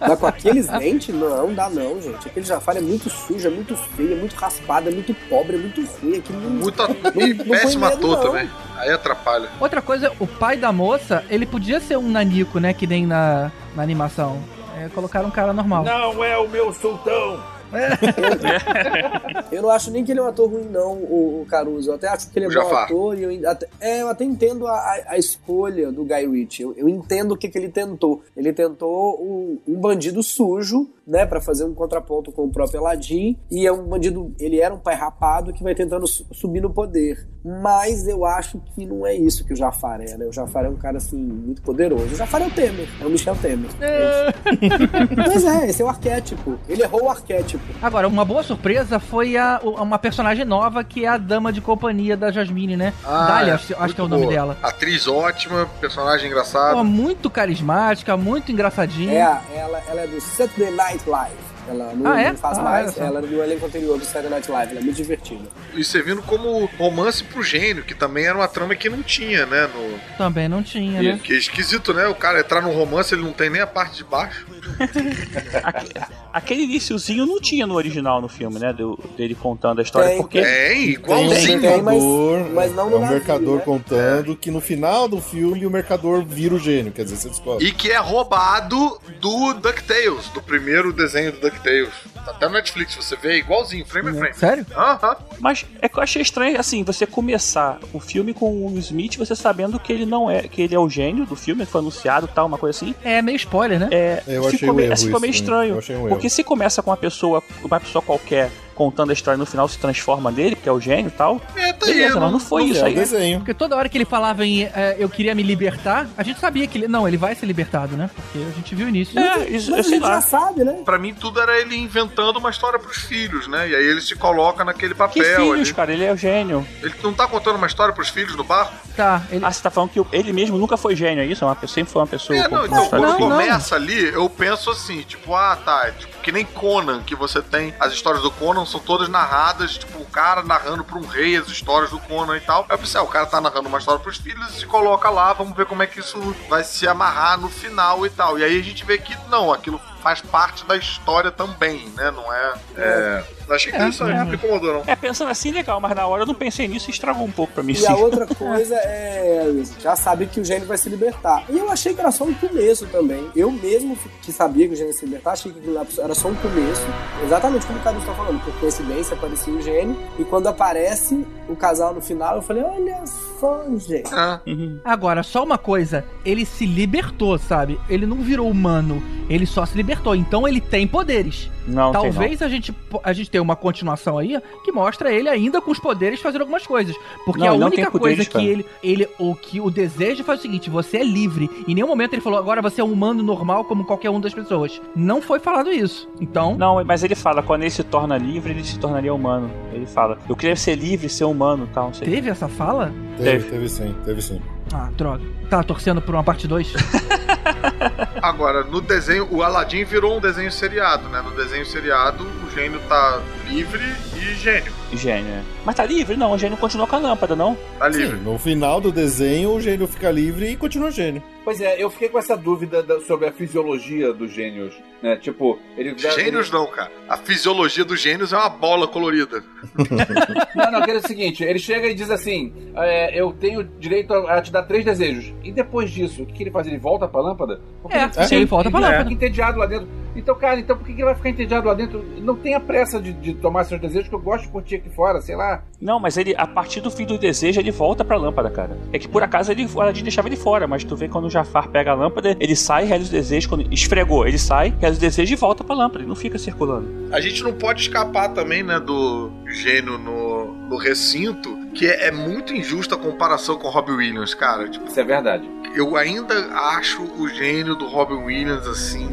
Mas com aqueles dentes, não dá não, gente. Aquele Jafar é muito sujo, é muito feio, é muito raspado, é muito pobre, é muito ruim. Aquilo não... Não- e não ator não. também. Aí atrapalha. Outra coisa, o pai da moça, ele podia ser um nanico, né? Que nem na, na animação. É, colocaram um cara normal. Não é o meu sultão. Eu não acho nem que ele é um ator ruim, não, o, Caruso. Eu até acho que ele é O bom ator e eu, até, é, eu até entendo a, a- a escolha do Guy Ritchie. Eu, eu entendo o que, que ele tentou. Ele tentou um, um bandido sujo, né, Pra fazer um contraponto com o próprio Aladdin. E é um bandido, ele era um pai rapado que vai tentando su- subir no poder. Mas eu acho que não é isso que o Jafar é, né? O Jafar é um cara, assim, muito poderoso. O Jafar é o Temer, é o Michel Temer. Mas é, esse é o arquétipo. Ele errou o arquétipo. Agora, uma boa surpresa foi a, uma personagem nova que é a dama de companhia da Jasmine, né? Dália, acho, acho que é o nome Ah, boa. dela. Atriz ótima, personagem engraçado. Pô, muito carismática, muito engraçadinha. É, ela, ela é do Saturday Night Live. Ela não, Ah, é? não faz Ah, mais, só. ela é do elenco anterior do Saturday Night Live. Ela é muito divertida. E servindo como romance pro gênio, que também era uma trama que não tinha, né? No... Também não tinha, né? Que é esquisito, né? O cara entrar num romance, ele não tem nem a parte de baixo. Aquele iniciozinho não tinha no original no filme, né? do- dele contando a história. Tem, porque Tem, Tem um igualzinho. Tem, mas- mercador, mas não no é um navio, mercador né? contando que no final do filme o mercador vira o gênio, quer dizer, você descobre. E que é roubado do DuckTales, do primeiro desenho do DuckTales. Tá até no Netflix, você vê igualzinho, frame a frame. Sério? Aham. Mas é que eu achei estranho, assim, você começar o filme com o Will Smith, você sabendo que ele não é, que ele é o gênio do filme, foi anunciado tal, uma coisa assim. É meio spoiler, né? É, Eu achei ficou, um meio, ficou meio isso, estranho. eu achei um erro. porque se começa com uma pessoa, uma pessoa qualquer contando a história no final se transforma nele, porque é o gênio e tal. É, tá aí. Beleza, mas não foi isso É o aí. desenho. Porque toda hora que ele falava em é, eu queria me libertar, a gente sabia que ele. Não, ele vai ser libertado, né? Porque a gente viu início. É, isso, Mas eu a sei gente já lá. sabe, né? Pra mim, tudo era ele inventando uma história pros filhos, né? E aí ele se coloca naquele Que papel filhos, ali. cara, ele é o gênio. Ele não tá contando uma história pros filhos no barco? Tá, ele. Ah, você tá falando que ele mesmo nunca foi gênio, é isso? É uma pessoa- sempre foi uma pessoa É, não, então, quando não. começa ali, eu penso assim, tipo, ah, tá, é tipo, que nem Conan, que você tem, as histórias do Conan são todas narradas, tipo, o cara narrando pra um rei as histórias do Conan e tal. Aí eu pensei, ah, o cara tá narrando uma história pros filhos e se coloca lá, vamos ver como é que isso vai se amarrar no final e tal. E aí a gente vê que, não, aquilo faz parte da história também, né, não é... é... Não achei interessante, não me incomodou, não. É, pensando assim, legal, mas na hora eu não pensei nisso e estragou um pouco pra mim. E sim. a outra coisa é. Já sabe que o gênio vai se libertar. E eu achei que era só um começo também. Eu mesmo que sabia que o gênio ia se libertar, achei que era só um começo. Exatamente como o Cadu está falando. Por coincidência aparecia o gênio. E quando aparece o casal no final, eu falei: olha só, gente. É. Agora, só uma coisa, ele se libertou, sabe? Ele não virou humano, ele só se libertou. Então ele tem poderes. Não, tem não. Talvez a gente, a gente tenha uma continuação aí que mostra ele ainda com os poderes fazendo algumas coisas. Porque Não, a única poderes, coisa que ele, ele. O que o desejo faz o seguinte: você é livre. Em nenhum momento ele falou, agora você é um humano normal como qualquer um das pessoas. Não foi falado isso. Então. Não, mas ele fala, quando ele se torna livre, ele se tornaria humano. Ele fala, eu queria ser livre, ser humano tal, não sei. Teve essa fala? Teve, Teve. teve sim, teve sim. Ah, droga. Tá torcendo por uma parte 2? Agora, no desenho, o Aladdin virou um desenho seriado, né? No desenho seriado, o gênio tá livre e gênio. Gênio, é. Mas tá livre? Não, o gênio continua com a lâmpada, não? Tá Sim, livre. no final do desenho o gênio fica livre e continua gênio. Pois é, eu fiquei com essa dúvida da- sobre a fisiologia dos gênios. Né? Tipo, ele. Gênios não, cara. A fisiologia dos gênios é uma bola colorida. Não, não, quero o seguinte: ele chega e diz assim: é, Eu tenho direito a, a te dar três desejos. E depois disso, o que, que ele faz? Ele volta pra lâmpada? Porque É, ele ele volta pra ele lâmpada. fica entediado lá dentro. Então, cara, então por que, que ele vai ficar entediado lá dentro? Não tenha pressa de, de tomar seus desejos, que eu gosto de curtir aqui fora, sei lá. Não, mas ele, a partir do fim do desejo, ele volta pra lâmpada, cara. É que por acaso ele, o Aladdin deixava ele fora, mas tu vê quando o Jafar pega a lâmpada, ele sai, realiza os desejos, quando esfregou, ele sai, realiza os desejos e volta pra lâmpada, ele não fica circulando. A gente não pode escapar também, né, do gênio no, no recinto, que é, é muito injusta a comparação com o Robbie Williams, cara. Tipo, Isso é verdade. eu ainda acho o gênio do Robin Williams assim,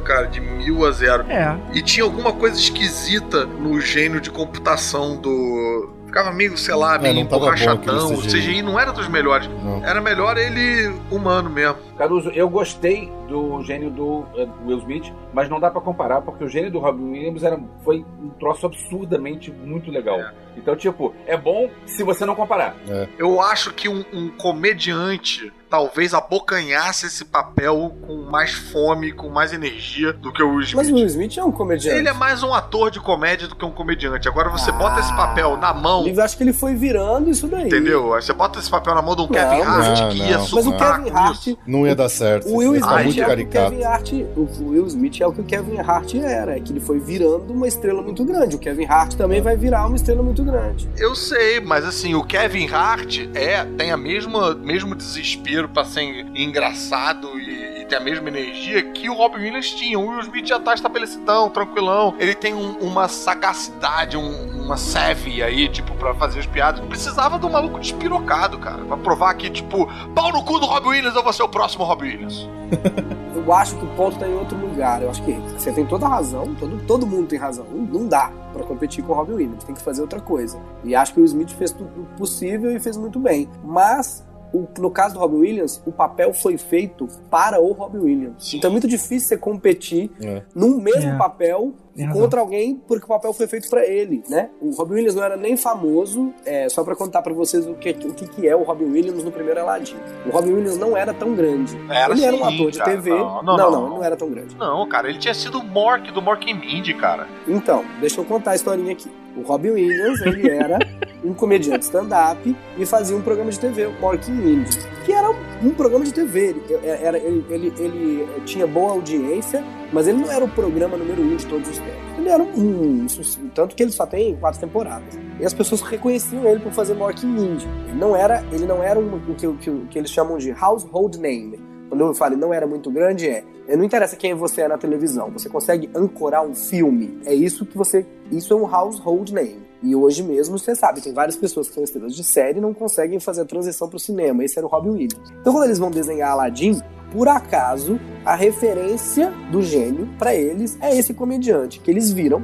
cara, de mil a zero. É. E tinha alguma coisa esquisita no gênio de computação do. Ficava meio, sei lá, É, meio bom emborrachadão. O CGI. Não era dos melhores. Não. Era melhor ele humano mesmo. Caruso, eu gostei do gênio do eh, Will Smith, mas não dá pra comparar porque o gênio do Robin Williams era, foi um troço absurdamente muito legal. Então, tipo, é bom se você não comparar. Eu acho que um, um comediante talvez abocanhasse esse papel com mais fome, com mais energia do que o Will Smith. Mas o Will Smith é um comediante. Ele é mais um ator de comédia do que um comediante. Agora você bota esse papel na mão, Eu acho que ele foi virando isso daí. entendeu? Aí Você bota esse papel na mão de um Não, Kevin Hart não, que não. ia Mas Mas o Kevin Hart. Não ia dar certo. o Will ficar Smith muito é o que o caricato. Kevin Hart, o Will Smith é o que o Kevin Hart era, é que ele foi virando uma estrela muito grande. O Kevin Hart também vai virar uma estrela muito grande. Eu sei, mas assim, o Kevin Hart é, tem a mesma mesmo desespero pra ser engraçado e, e ter a mesma energia que o Robin Williams tinha. O Will Smith já tá estabelecidão, tranquilão. Ele tem um- uma sagacidade, um- uma savvy aí, tipo, pra fazer as piadas. Precisava um maluco despirocado, cara, pra provar que, tipo, pau no cu do Robin Williams, eu vou ser o próximo Robin Williams. Eu acho que o ponto tá em outro lugar. Eu acho que você tem toda a razão, todo, todo mundo tem razão. Não, dá pra competir com o Robin Williams, tem que fazer outra coisa. E acho que o Smith fez tudo o possível e fez muito bem. Mas o- no caso do Robin Williams, o papel foi feito para o Robin Williams. Então é muito difícil você competir É. num mesmo É. papel contra alguém porque o papel foi feito pra ele, né? O Robin Williams não era nem famoso, é, só pra contar pra vocês o que, o que que é o Robin Williams no primeiro Aladdin. O Robin Williams não era tão grande. Era ele era um sim, ator de cara. TV. Não, não, não, não. ele não era tão grande. Não, cara, ele tinha sido o Mork do Mork and Mindy, cara. Então, deixa eu contar a historinha aqui. O Robin Williams, ele era um comediante stand-up e fazia um programa de TV, o Mork Mindy, que era um, um programa de TV. Ele, era, ele, ele, ele tinha boa audiência, mas ele não era o programa número um de todos os tempos. Ele era um, um- tanto que ele só tem quatro temporadas. E as pessoas reconheciam ele por fazer Mork Mindy. Ele não era, ele não era um, o, que, que- o que eles chamam de household name. Quando eu falo não era muito grande, é. Não interessa quem você é na televisão, você consegue ancorar um filme. É isso que você. Isso é um household name. E hoje mesmo, você sabe, tem várias pessoas que são estrelas de série e não conseguem fazer a transição pro cinema. Esse era o Robin Williams. Então, quando eles vão desenhar Aladdin, por acaso, a referência do gênio pra eles é esse comediante, que eles viram.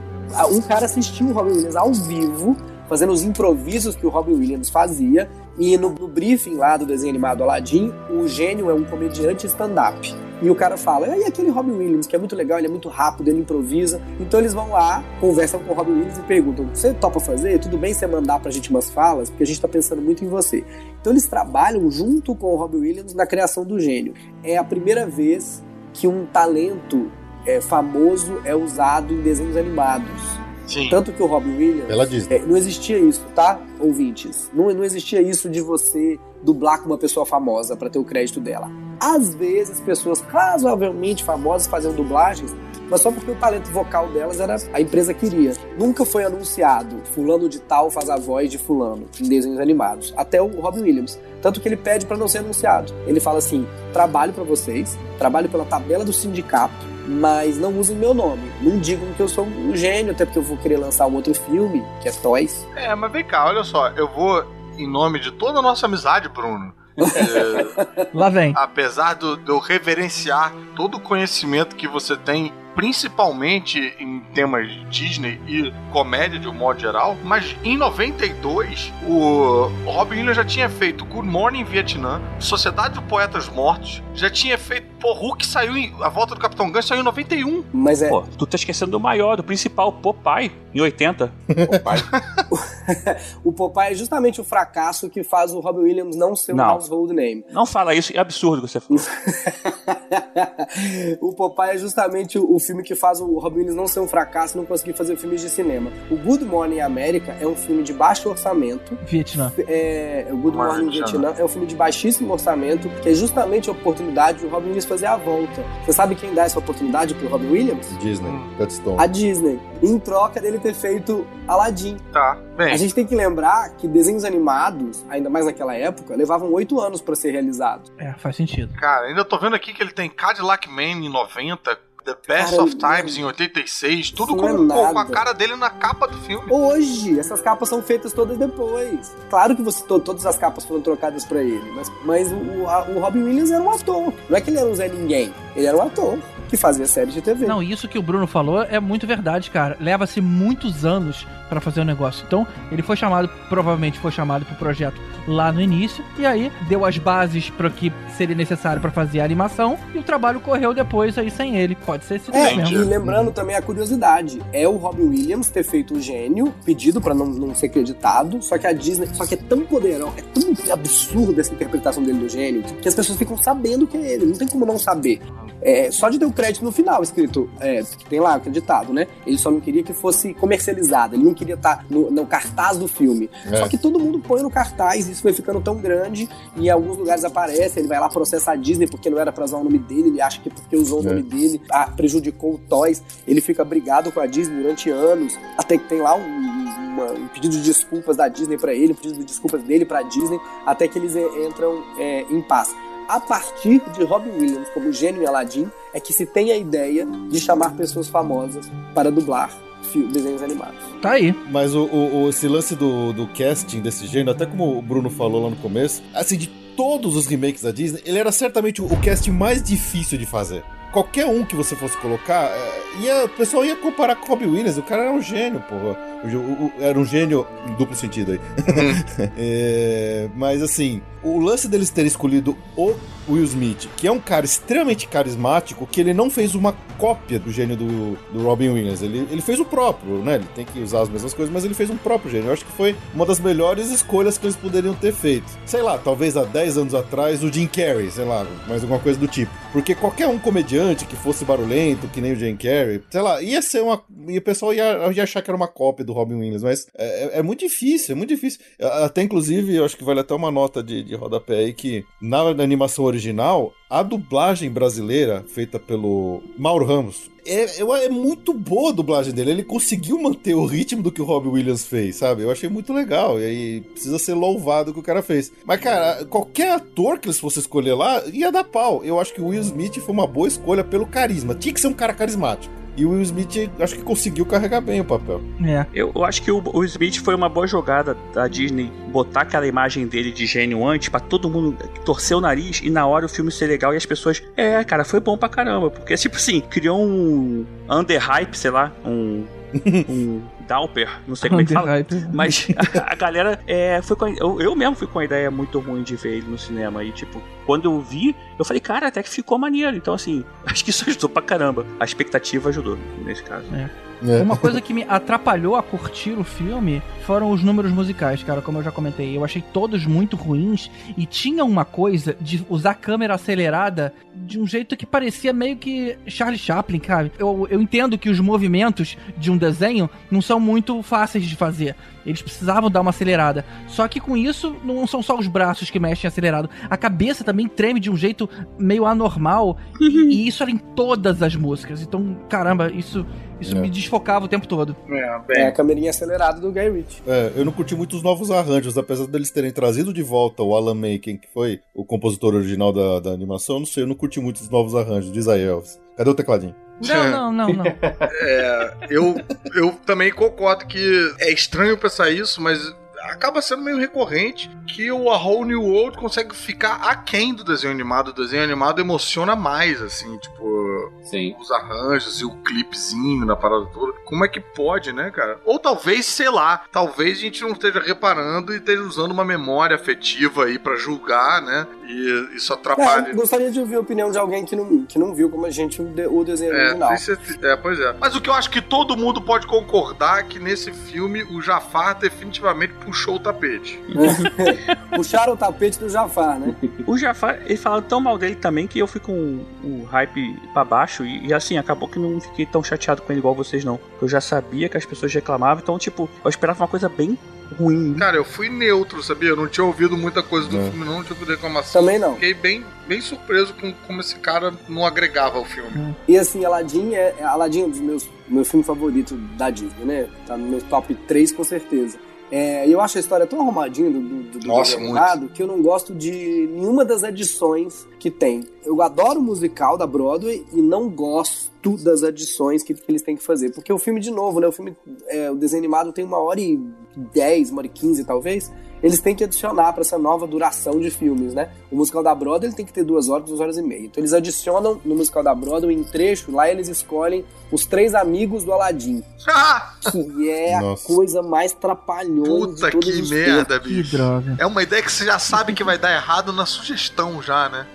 Um cara assistiu o Robin Williams ao vivo, fazendo os improvisos que o Robin Williams fazia. E no, no briefing lá do desenho animado Aladdin, o gênio é um comediante stand-up. E o cara fala, e aquele Robin Williams, que é muito legal, ele é muito rápido, ele improvisa. Então eles vão lá, conversam com o Robin Williams e perguntam: Você topa fazer? Tudo bem você mandar pra gente umas falas? Porque a gente tá pensando muito em você. Então eles trabalham junto com o Robin Williams na criação do gênio. É a primeira vez que um talento é, famoso é usado em desenhos animados. Sim. Tanto que o Robin Williams. Pela Disney. É, não existia isso, tá, ouvintes? Não, não existia isso de você dublar com uma pessoa famosa pra ter o crédito dela. Às vezes, pessoas razoavelmente famosas faziam dublagens, mas só porque o talento vocal delas era a empresa queria. Nunca foi anunciado fulano de tal faz a voz de fulano em desenhos animados. Até o Robin Williams. Tanto que ele pede pra não ser anunciado. Ele fala assim: trabalho pra vocês, trabalho pela tabela do sindicato, mas não usem meu nome. Não digam que eu sou um gênio, até porque eu vou querer lançar um outro filme, que é Toys. É, mas vem cá, olha só, eu vou, em nome de toda a nossa amizade, Bruno, é, Lá vem. apesar do- de eu reverenciar todo o conhecimento que você tem, principalmente em temas Disney e comédia de um modo geral, mas em 92 o Robin Williams já tinha feito Good Morning Vietnã, Sociedade de Poetas Mortos, já tinha feito, pô, Hulk saiu em, A Volta do Capitão Gancho saiu em 91. Mas é. Pô, tu tá esquecendo do maior, do principal, Popeye, em 80. o Popeye é justamente o fracasso que faz o Robin Williams não ser um Não. household name. Não fala isso, é absurdo o que você falou. o Popeye é justamente o, o filme que faz o Robin Williams não ser um fracasso e não conseguir fazer filmes de cinema. O Good Morning America é um filme de baixo orçamento. Vietnã. É, o Good Morning Morning Vietnã é um filme de baixíssimo orçamento, que é justamente a oportunidade do Robin Williams fazer a volta. Você sabe quem dá essa oportunidade pro Robin Williams? Disney, Cutstone. A Disney. Em troca dele ter feito Aladdin. Tá, bem. A gente tem que lembrar que desenhos animados, ainda mais naquela época, levavam oito anos pra ser realizados. É, faz sentido. Cara, ainda tô vendo aqui que ele tem Cadillac Man em 90, The Best Cara, of Times em 86, tudo com, é com- a cara dele na capa do filme. Hoje, essas capas são feitas todas depois. Claro que você, to- todas as capas foram trocadas pra ele, mas, mas o, a- o Robin Williams era um ator. Não é que ele era um Zé Ninguém, ele era um ator. que fazia série de TV. Não, isso que o Bruno falou é muito verdade, cara. Leva-se muitos anos pra fazer o negócio. Então, ele foi chamado, provavelmente foi chamado pro projeto lá no início, e aí deu as bases para que seria necessário pra fazer a animação, e o trabalho correu depois aí sem ele. Pode ser esse É, mesmo. e lembrando também a curiosidade, é o Robin Williams ter feito o gênio, pedido pra não, não ser acreditado, só que a Disney, só que é tão poderoso, é tão absurda essa interpretação dele do gênio, que, que as pessoas ficam sabendo que é ele, não tem como não saber. É, só de ter o crédito no final escrito, é, tem lá acreditado, né? Ele só não queria que fosse comercializado, ele não queria estar no, no cartaz do filme. É. Só que todo mundo põe no cartaz, isso foi ficando tão grande, e em alguns lugares aparece, ele vai lá processar a Disney porque não era pra usar o nome dele, ele acha que porque usou o É. nome dele, ah, prejudicou o Toys, ele fica brigado com a Disney durante anos, até que tem lá um, uma- um pedido de desculpas da Disney pra ele, um pedido de desculpas dele pra Disney, até que eles eh, entram é, em paz. A partir de Robin Williams como gênio em Aladdin, é que se tem a ideia de chamar pessoas famosas para dublar desenhos animados. Tá aí. Mas o, o- o- esse lance do, do casting desse gênero, até como o Bruno falou lá no começo, assim, de todos os remakes da Disney, ele era certamente o, o casting mais difícil de fazer. Qualquer um que você fosse colocar, é, ia, o pessoal ia comparar com o Robbie Williams, o cara era um gênio, porra. O o- o- era um gênio em duplo sentido aí. É, mas assim, o lance deles terem escolhido o Will Smith, que é um cara extremamente carismático, que ele não fez uma cópia do gênio do, do Robin Williams. Ele, ele fez o próprio, né? Ele tem que usar as mesmas coisas, mas ele fez um próprio gênio. Eu acho que foi uma das melhores escolhas que eles poderiam ter feito. Sei lá, talvez há 10 anos atrás, o Jim Carrey, sei lá, mais alguma coisa do tipo. Porque qualquer um comediante que fosse barulhento, que nem o Jim Carrey, sei lá, ia ser uma. E o pessoal ia, ia achar que era uma cópia do Robin Williams, mas é, é- é muito difícil, é muito difícil. Até inclusive, eu acho que vale até uma nota de, de rodapé aí que na animação original, a dublagem brasileira feita pelo Mauro Ramos é, é muito boa a dublagem dele. Ele conseguiu manter o ritmo do que o Robin Williams fez, sabe? Eu achei muito legal. E aí precisa ser louvado o que o cara fez. Mas, cara, qualquer ator que eles fossem escolher lá ia dar pau. Eu acho que o Will Smith foi uma boa escolha pelo carisma. Tinha que ser um cara carismático. E o Will Smith, acho que conseguiu carregar bem o papel. É. Eu, eu acho que o, o Smith foi uma boa jogada da Disney botar aquela imagem dele de gênio antes pra todo mundo torcer o nariz e na hora o filme ser legal e as pessoas. É, cara, foi bom pra caramba. Porque, tipo assim, criou um underhype, sei lá, um. um Dauper, não sei como é que fala. Underhype. Mas a, a galera é, foi com eu, eu mesmo fui com a ideia muito ruim de ver ele no cinema. E, tipo, quando eu vi, eu falei, cara, até que ficou maneiro. Então, assim, acho que isso ajudou pra caramba. A expectativa ajudou nesse caso. É. Uma coisa que me atrapalhou a curtir o filme foram os números musicais, cara, como eu já comentei. Eu achei todos muito ruins e tinha uma coisa de usar a câmera acelerada de um jeito que parecia meio que Charlie Chaplin, sabe? Eu, eu entendo que os movimentos de um desenho não são muito fáceis de fazer. Eles precisavam dar uma acelerada. Só que com isso, não são só os braços que mexem acelerado. A cabeça também treme de um jeito meio anormal. e, e isso era em todas as músicas. Então, caramba, isso, isso É. me desfocava o tempo todo. É, É a câmerinha acelerada do Guy Ritchie. É, eu não curti muito os novos arranjos, apesar deles terem trazido de volta o Alan Menken, que foi o compositor original da, da animação. Não sei, eu não curti muito os novos arranjos, diz aí, Elvis. Cadê o tecladinho? Não, não, não, não. É, eu, eu também concordo que é estranho pensar isso, mas acaba sendo meio recorrente que o A Whole New World consegue ficar aquém do desenho animado. O desenho animado emociona mais, assim, tipo, Sim. os arranjos e o clipezinho na parada toda. Como é que pode, né, cara? Ou talvez, sei lá, talvez a gente não esteja reparando e esteja usando uma memória afetiva aí pra julgar, né? E isso É, atrapalha. gostaria de ouvir a opinião de alguém que não, que não viu como a gente o, de- o desenho É, original. tem certeza- é, pois é. Mas o que eu acho que todo mundo pode concordar é que nesse filme o Jafar definitivamente puxou o tapete. Puxaram o tapete do Jafar, né? O Jafar, ele falou tão mal dele também que eu fui com o hype pra baixo e, e, assim, acabou que não fiquei tão chateado com ele igual vocês não. Eu já sabia que as pessoas reclamavam, então, tipo, eu esperava uma coisa bem ruim. Cara, eu fui neutro, sabia? Eu não tinha ouvido muita coisa do É. filme, não, não tinha ouvido reclamação. Também não. Fiquei bem, bem surpreso com como esse cara não agregava ao filme. E assim, Aladdin é, é- Aladdin é um dos meus meu filme favorito da Disney, né? Tá no meu top 3 com certeza. É, e eu acho a história tão arrumadinha do, do, do Nossa, que eu não gosto de nenhuma das edições que tem. Eu adoro o musical da Broadway e não gosto das adições que, que eles têm que fazer. Porque o filme, de novo, né? O filme, é, o desenho animado tem uma hora e dez, uma hora e quinze, talvez. Eles têm que adicionar para essa nova duração de filmes, né? O musical da Broadway ele tem que ter duas horas, duas horas e meia. Então eles adicionam no musical da Broadway em trecho, lá eles escolhem os três amigos do Aladdin, que é Nossa. a coisa mais trapalhona puta de todos que os merda, Que bicho. droga. É uma ideia que você já sabe que vai dar errado na sugestão já, né?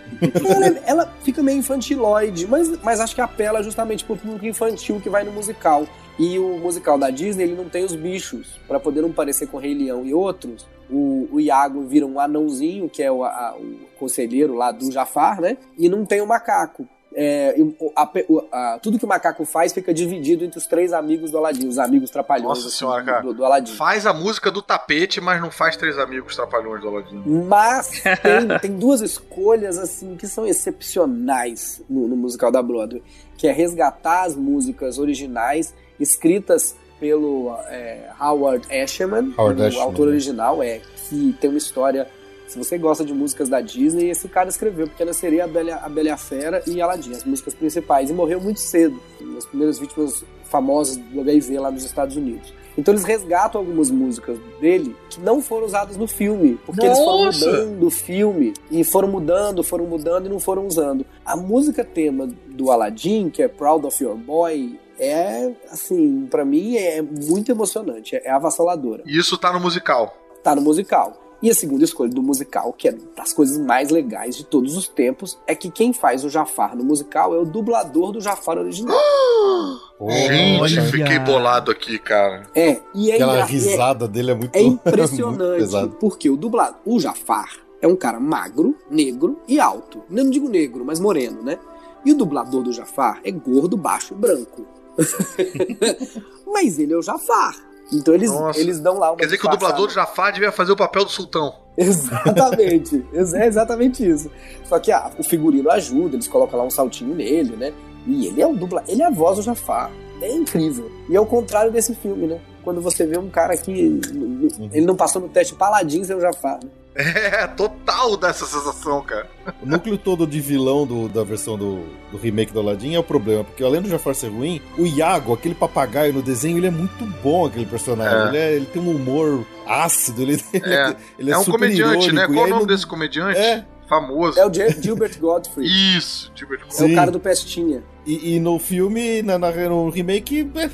ela, ela fica meio infantiloide, mas, mas acho que apela justamente pro público infantil que vai no musical. E o musical da Disney, ele não tem os bichos. Pra poder não parecer com o Rei Leão e outros, o, o Iago vira um anãozinho, que é o, a- o conselheiro lá do Jafar, né? E não tem o macaco. É, o- a o- a- tudo que o macaco faz fica dividido entre os três amigos do Aladim, os amigos trapalhões Nossa assim, senhora, cara. do, do Aladim. Faz a música do tapete, mas não faz Três Amigos Trapalhões do Aladdin. Mas tem, tem duas escolhas assim que são excepcionais no, no musical da Broadway, que é resgatar as músicas originais escritas pelo é, Howard Ashman, Howard o Ashman, autor né? original, é que tem uma história. Se você gosta de músicas da Disney, esse cara escreveu Pequena Sereia, a Bela, a Bela e a Fera e Aladdin, as músicas principais, e morreu muito cedo, uma das primeiras vítimas famosas do HIV lá nos Estados Unidos. Então eles resgatam algumas músicas dele que não foram usadas no filme, porque eles foram Nossa! mudando o filme e foram mudando, foram mudando e não foram usando. A música tema do Aladdin, que é Proud of Your Boy, é assim, pra mim é muito emocionante, é avassaladora. E isso tá no musical. Tá no musical. E a segunda escolha do musical, que é das coisas mais legais de todos os tempos, é que quem faz o Jafar no musical é o dublador do Jafar original. Gente, fiquei bolado aqui, cara. É, e é Aquela engra- risada dele é muito É muito impressionante, pesado. porque o dublado, o Jafar, é um cara magro, negro e alto. Não digo negro, mas moreno, né? E o dublador do Jafar é gordo, baixo e branco. mas ele é o Jafar. Então eles, Nossa. eles dão lá uma Quer dizer que o dublador do Jafar devia fazer o papel do sultão. Exatamente. Ex- é exatamente isso. Só que ah, o figurino ajuda, eles colocam lá um saltinho nele, né? E ele é o dubla, ele é a voz do Jafar. É incrível. E é o contrário desse filme, né? Quando você vê um cara que ele não passou no teste Paladin sem o Jafar. Né? É, total dessa sensação, cara. O núcleo todo de vilão do- da versão do, do remake do Aladdin é o problema, porque além do Jafar ser ruim, o Iago, aquele papagaio no desenho, ele é muito bom, aquele personagem. É. Ele, é- ele tem um humor ácido, ele, É, ele é, é um super comediante, né? irônico, Qual e o nome no- desse comediante? É. Famoso. É o Gil- Gilbert Godfrey. Isso, tipo, é Sim. o cara do Pestinha. E, e no filme, na, na- no remake, é,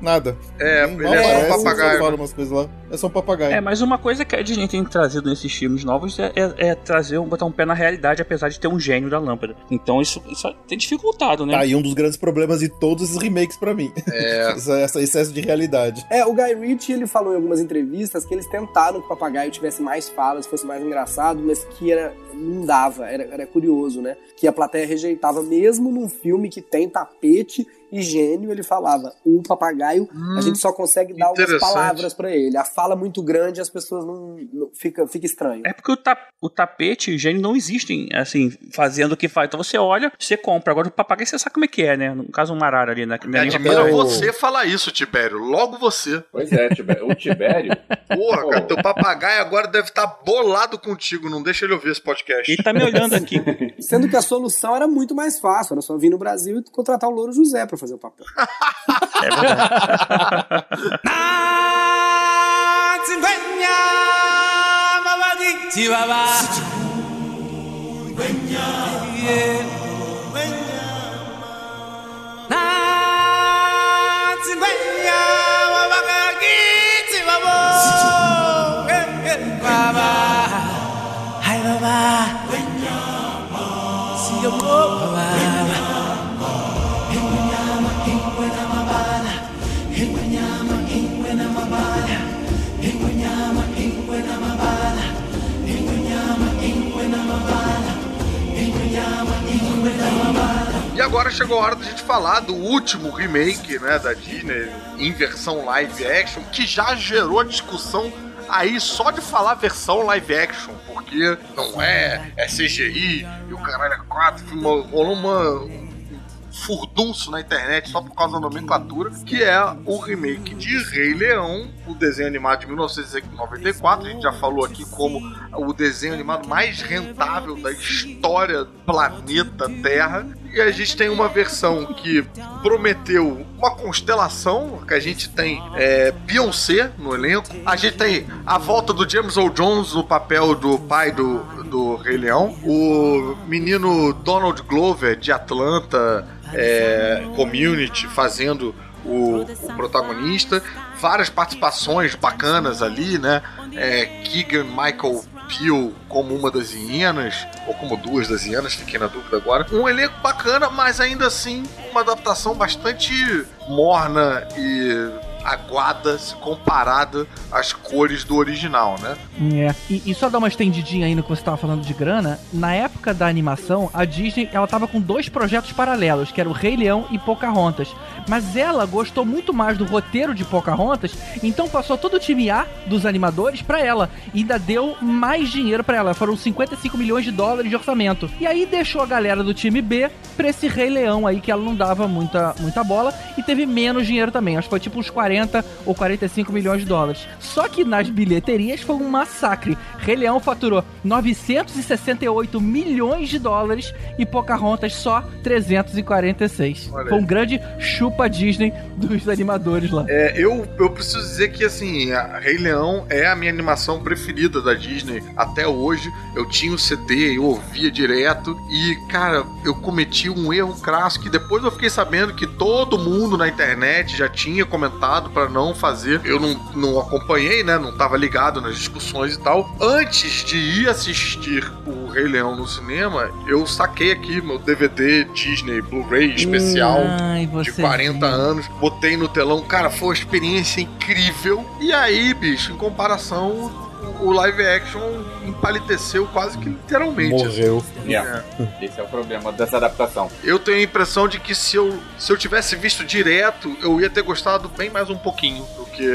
nada. É, Nem ele é só um papagaio. fala umas coisas lá. É só um papagaio. É, mas uma coisa que a Disney tem trazido nesses filmes novos é, é- é trazer, botar um pé na realidade, apesar de ter um gênio da lâmpada. Então isso, isso tem dificultado, né? Tá aí um dos grandes problemas de todos esses remakes pra mim. É. Essa- essa excesso de realidade. É, o Guy Ritchie, ele falou em algumas entrevistas que eles tentaram que o papagaio tivesse mais falas, fosse mais engraçado, mas que era, não dava, era, era curioso, né? Que a plateia rejeitava, mesmo num filme que tem tapete e gênio, ele falava, o papagaio, a gente só consegue dar algumas palavras pra ele. A fala é muito grande e as pessoas não, não- fica, fica estranho. É porque o, ta- o tapete e o gênio não existem, assim, fazendo o que faz. Então você olha, você compra. Agora o papagaio você sabe como é que é, né? No caso, um arara ali, né? Me admira você falar isso, Tibério. Logo você. Pois é, Tibério. o Tibério. Porra, cara, teu papagaio agora deve estar bolado contigo. Não deixa ele ouvir esse podcast. Ele tá me olhando aqui. Sendo que a solução era muito mais fácil, era só vir no Brasil e contratar o Louro José pra fazer o papel. É verdade. E agora chegou a hora da gente falar do último remake, né, da Disney, em versão live action, que já gerou discussão aí só de falar versão live action, porque não é, é CGI e o caralho é 4, rolou uma um furdunço na internet só por causa da nomenclatura, que é o remake de Rei Leão, o desenho animado de 1994. A gente já falou aqui como o desenho animado mais rentável da história do planeta Terra. E a gente tem uma versão que prometeu uma constelação, que a gente tem é, Beyoncé no elenco, a gente tem a volta do James Earl Jones no papel do pai do, do Rei Leão, o menino Donald Glover de Atlanta é, Community fazendo o, o protagonista, várias participações bacanas ali, né? É, Keegan Michael Como uma das hienas, ou como duas das hienas, fiquei na dúvida agora. Um elenco bacana, mas ainda assim uma adaptação bastante morna e aguada se comparada às cores do original, né? É. E, e só dar uma estendidinha aí no que você tava falando de grana, na época da animação, a Disney, ela tava com dois projetos paralelos, que era o Rei Leão e Pocahontas. Mas ela gostou muito mais do roteiro de Pocahontas, então passou todo o time A dos animadores pra ela. E ainda deu mais dinheiro pra ela. Foram 55 milhões de dólares de orçamento. E aí deixou a galera do time B pra esse Rei Leão aí, que ela não dava muita, muita bola. E teve menos dinheiro também. Acho que foi tipo uns 40 ou 45 milhões de dólares. Só que nas bilheterias foi um massacre. Rei Leão faturou 968 milhões de dólares e Pocahontas só 346. Olha. Foi um grande chupa Disney dos animadores lá. É, eu, eu preciso dizer que, assim, Rei Leão é a minha animação preferida da Disney até hoje. Eu tinha o CD, eu ouvia direto. E, cara, eu cometi um erro crasso que depois eu fiquei sabendo que todo mundo na internet já tinha comentado pra não fazer. Eu não, não acompanhei, né? Não tava ligado nas discussões e tal. Antes de ir assistir o Rei Leão no cinema, eu saquei aqui meu DVD Disney Blu-ray especial Ai, de você 40 viu. anos, botei no telão, cara, foi uma experiência incrível. E aí, bicho, em comparação, o- live action empaliteceu quase que literalmente. assim. Morreu. Yeah. Esse é o problema dessa adaptação. Eu tenho a impressão de que se eu, se eu tivesse visto direto, eu ia ter gostado bem mais um pouquinho do que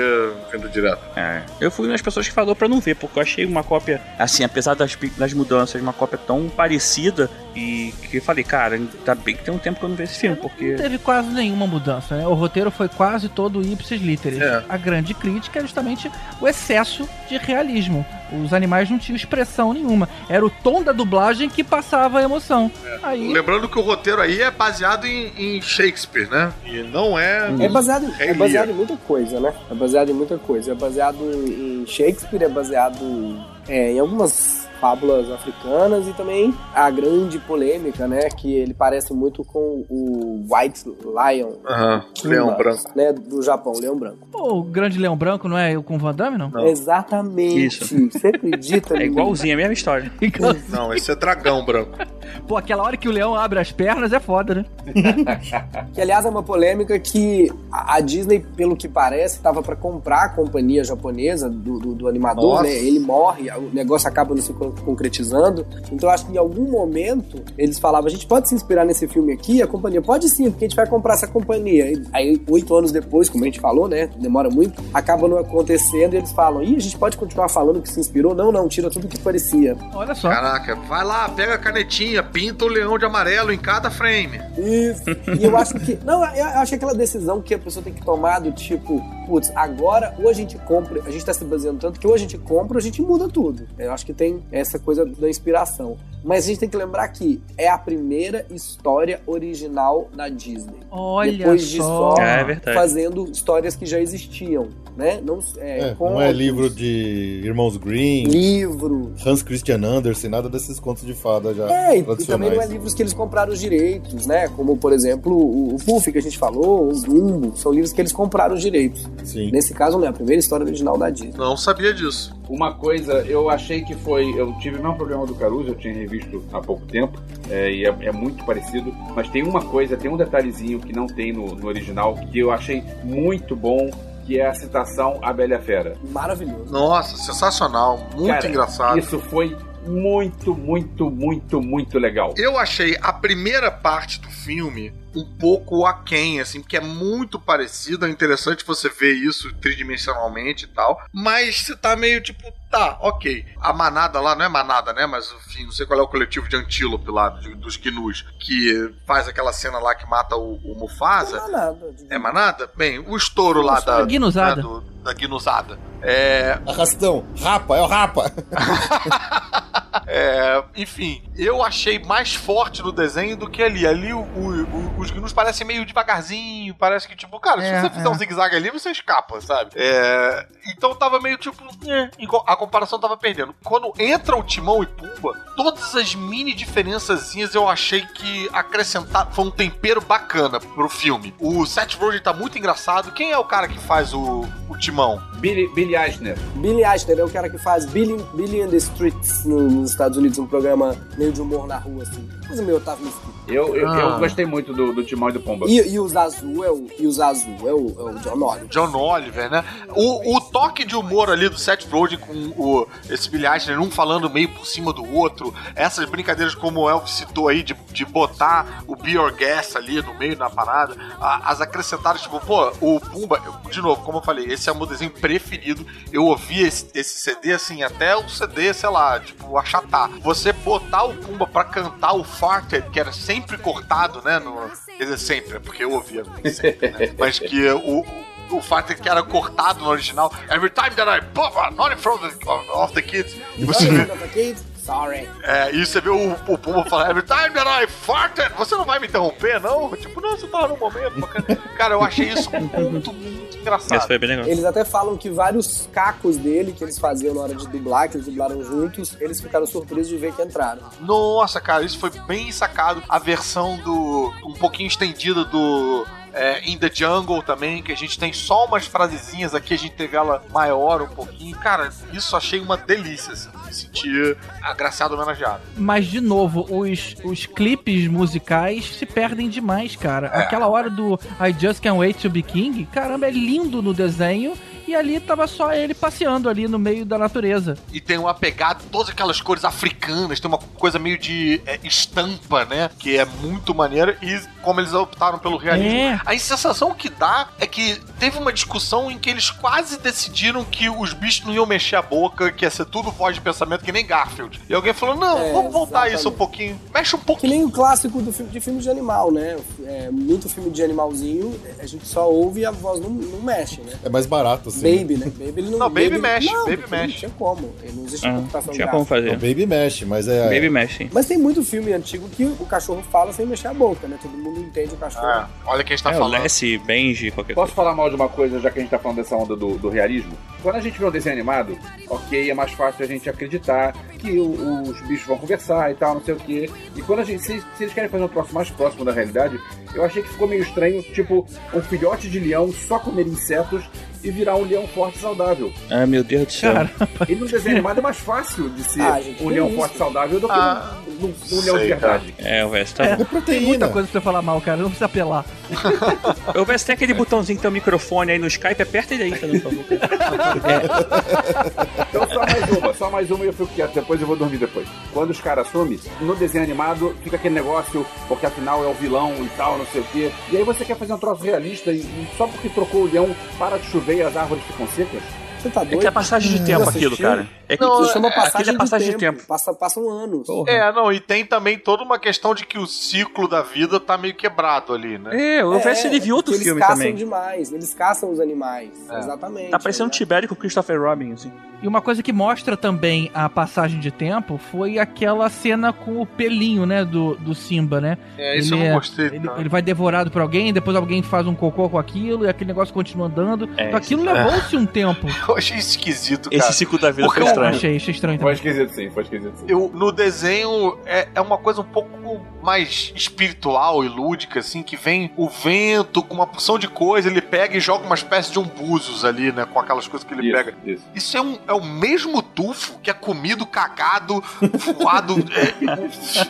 vendo direto. É. Eu fui uma das pessoas que falou pra não ver, porque eu achei uma cópia, assim, apesar das, das mudanças, uma cópia tão parecida e que eu falei, cara, ainda bem que tem um tempo que eu não vejo esse filme, porque. Não teve quase nenhuma mudança, né? O roteiro foi quase todo ipsis literis. É. A grande crítica é justamente o excesso de realismo. Os animais não tinham expressão nenhuma. Era o tom da dublagem que passava a emoção. Aí, Lembrando que o roteiro aí é baseado em, em Shakespeare, né? E não é. É baseado, Rei é baseado em muita coisa, né? É baseado em muita coisa. É baseado em Shakespeare, é baseado é, em algumas fábulas africanas e também a grande polêmica, né? Que ele parece muito com o White Lion. Aham, Leão Simba, Branco. Né, do Japão, Leão Branco. o grande leão branco não é o com Van Damme, não? Não. Exatamente. Isso. Você acredita É igualzinho, a mesma história. Não, esse é dragão branco. Pô, aquela hora que o leão abre as pernas é foda, né? Que, aliás, é uma polêmica que a Disney, pelo que parece, estava para comprar a companhia japonesa do, do- do animador, Nossa. né? Ele morre, o negócio acaba não se con- concretizando. Então, eu acho que em algum momento eles falavam: a gente pode se inspirar nesse filme aqui? A companhia pode sim, porque a gente vai comprar essa companhia. E Aí, oito anos depois, como a gente falou, né? Demora muito, acaba não acontecendo e eles falam: ih, a gente pode continuar falando que se inspirou? Não, não, tira tudo que parecia. Olha só. Caraca, vai lá, pega a canetinha, pinta o leão de amarelo em cada frame. Isso. E eu acho que. Não, eu acho que aquela decisão que a pessoa tem que tomar do tipo, putz, agora ou a gente compra, a gente tá se baseando tanto que ou a gente compra ou a gente muda tudo. Eu acho que tem essa coisa da inspiração. Mas a gente tem que lembrar que é a primeira história original da Disney. Olha Depois de só. só É verdade. fazendo histórias que já existiam, né? Não é, É, não é livro de Irmãos Green, livro, Hans Christian Andersen, nada desses contos de fada já É, e, e também não é livros que eles compraram os direitos, né? Como, por exemplo, o, o Puff que a gente falou, o Dumbo, são livros que eles compraram os direitos. Sim. Nesse caso, não é a primeira história original da Disney. Não sabia disso. Uma coisa, eu achei que foi. Eu tive o mesmo problema do Caruso, eu tinha revisto há pouco tempo, é, e é, é muito parecido. Mas tem uma coisa, tem um detalhezinho que não tem no, no original, que eu achei muito bom, que é a citação A Bela Fera. Maravilhoso. Nossa, sensacional, muito Cara, engraçado. Isso foi muito, muito, muito, muito legal. Eu achei a primeira parte do filme um pouco aquém, assim, porque é muito parecido. É interessante você ver isso tridimensionalmente e tal. Mas você tá meio tipo, tá, ok. A manada lá, não é manada, né? Mas enfim, não sei qual é o coletivo de antílope lá, de- dos gnus, que faz aquela cena lá que mata o, o Mufasa. Não é nada. É manada? Bem, o estouro lá Só a da. guinusada. né, do- da guinusada. É, Arrastão, rapa, é o rapa. É, enfim, eu achei mais forte no desenho do que ali. Ali o- o- o- os gnus parecem meio devagarzinho, parece que, tipo, cara, É, se você fizer é. um zigue-zague ali, você escapa, sabe? É, então tava meio tipo, é, a comparação tava perdendo. Quando entra o Timão e Pumba, todas as mini diferençazinhas eu achei que acrescentar foi um tempero bacana pro filme. O Seth Rogen tá muito engraçado. Quem é o cara que faz o, o Timão? Billy, Billy Eisner. Billy Eichner é o cara que faz Billy, Billy in the Streets no- nos Estados Unidos, um programa meio de humor na rua, assim. Coisa meio Otávio Mesquita. Eu, eu, Ah. eu gostei muito do, do Timão e do Pomba. E, e o Zazu é o, e o Zazu é o, é o John Oliver. John Oliver, né? O, o toque de humor ali do Seth Rogen com o, esse Billy Eichner, um falando meio por cima do outro, essas brincadeiras como o Elvis citou aí, de, de botar o Be Your Guest ali no meio da parada, a- as acrescentadas, tipo, pô, o Pumba, de novo, como eu falei, esse é o meu desenho preferido, eu ouvi esse, esse CD, assim, até o CD, sei lá, tipo, achatar. Você botar o Pumba pra cantar o Farted, que era sempre cortado, né, no... Quer dizer, sempre, é porque eu ouvia sempre, né? Mas que o, o fato que era cortado no original. Every time that I pop not in front of the, of the kids. E você vê, Sorry. é, e você vê o, o Puma falar Every time that I farted. Você não vai me interromper, não? Tipo, não, você tava no momento. bacana. Cara, eu achei isso muito, muito Esse engraçado. foi bem legal. Eles até falam que vários cacos dele que eles faziam na hora de dublar, que eles dublaram juntos, eles ficaram surpresos de ver que entraram. Nossa, cara, isso foi bem sacado. A versão do. um pouquinho estendida do. É, In the Jungle também, que a gente tem só umas frasezinhas aqui, a gente teve ela maior um pouquinho. Cara, isso achei uma delícia, assim, me sentir agraciado homenageado. Mas, de novo, os, os clipes musicais se perdem demais, cara. Aquela hora do I Just Can't Wait to Be King, caramba, é lindo no desenho. E ali tava só ele passeando ali no meio da natureza. E tem uma pegada, todas aquelas cores africanas, tem uma coisa meio de é, estampa, né? Que é muito maneira. E como eles optaram pelo realismo. É. A sensação que dá é que teve uma discussão em que eles quase decidiram que os bichos não iam mexer a boca, que ia ser tudo voz de pensamento, que nem Garfield. E alguém falou: não, É, vamos voltar exatamente. isso um pouquinho. Mexe um Que pouquinho. nem o clássico do filme, de filme de animal, né? É, muito filme de animalzinho, a gente só ouve e a voz não, não mexe, né? É mais barato, assim. Baby, né? Baby ele não. Não, Baby mexe, não, Baby mexe. Não tinha como. Ele não existe Ah, computação tinha como fazer. O Baby mexe, mas é. Baby Mesh, sim. Mas tem muito filme antigo que o cachorro fala sem mexer a boca, né? Todo mundo entende o cachorro. É, olha quem está É, falando. Lessie, Benji, qualquer Posso coisa. falar mal de uma coisa, já que a gente tá falando dessa onda do, do realismo? Quando a gente vê um desenho animado, ok, é mais fácil a gente acreditar que o- os bichos vão conversar e tal, não sei o quê. E quando a gente. Se, se eles querem fazer um troço mais próximo da realidade, eu achei que ficou meio estranho, tipo, um filhote de leão só comer insetos e virar um leão forte e saudável. Ah, meu Deus do céu. Cara, E no desenho animado é mais fácil de ser Ah, gente, um leão isso? forte e saudável do que Ah, um, um- um leão de sei, cara. verdade. É, o Vest, tá É. bom. É tem muita coisa pra você falar mal, cara. Não precisa apelar. O Vest tem aquele botãozinho que tem o microfone aí no Skype, aperta ele aí, fazendo favor. Então só mais uma, só mais uma e eu fico quieto, depois eu vou dormir depois. Quando os caras assumem, no desenho animado fica aquele negócio, porque afinal é o vilão e tal, não sei o quê. E aí você quer fazer um troço realista e, e só porque trocou o leão para de chover e as árvores ficam secas? Você tá É doido? que é passagem de tempo Você aquilo, cara. É que Não, Isso chama é, passagem, é passagem de de tempo. tempo. Passa, passam anos. Porra. É, não, e tem também toda uma questão de que o ciclo da vida tá meio quebrado ali, né? É, o Vest ele viu outro porque filme eles caçam também. demais, eles caçam os animais. É. Exatamente. Tá parecendo um né? Tibério com o Christopher Robin, assim. E uma coisa que mostra também a passagem de tempo foi aquela cena com o pelinho, né, do, do Simba, né? É, isso Ele eu é- não gostei. Ele, tá? ele vai devorado por alguém, depois alguém faz um cocô com aquilo e aquele negócio continua andando. É, então aquilo isso- levou-se um tempo. Eu achei esquisito, cara. Esse ciclo da vida Porque foi eu estranho. Achei, achei estranho Foi também. esquisito sim, foi esquisito sim. Eu, no desenho é, é uma coisa um pouco mais espiritual e lúdica, assim, que vem o vento com uma porção de coisa, ele pega e joga uma espécie de um búzios ali, né? Com aquelas coisas que ele Isso, pega. isso. Isso é, um, é o mesmo tufo que é comido, cagado, voado.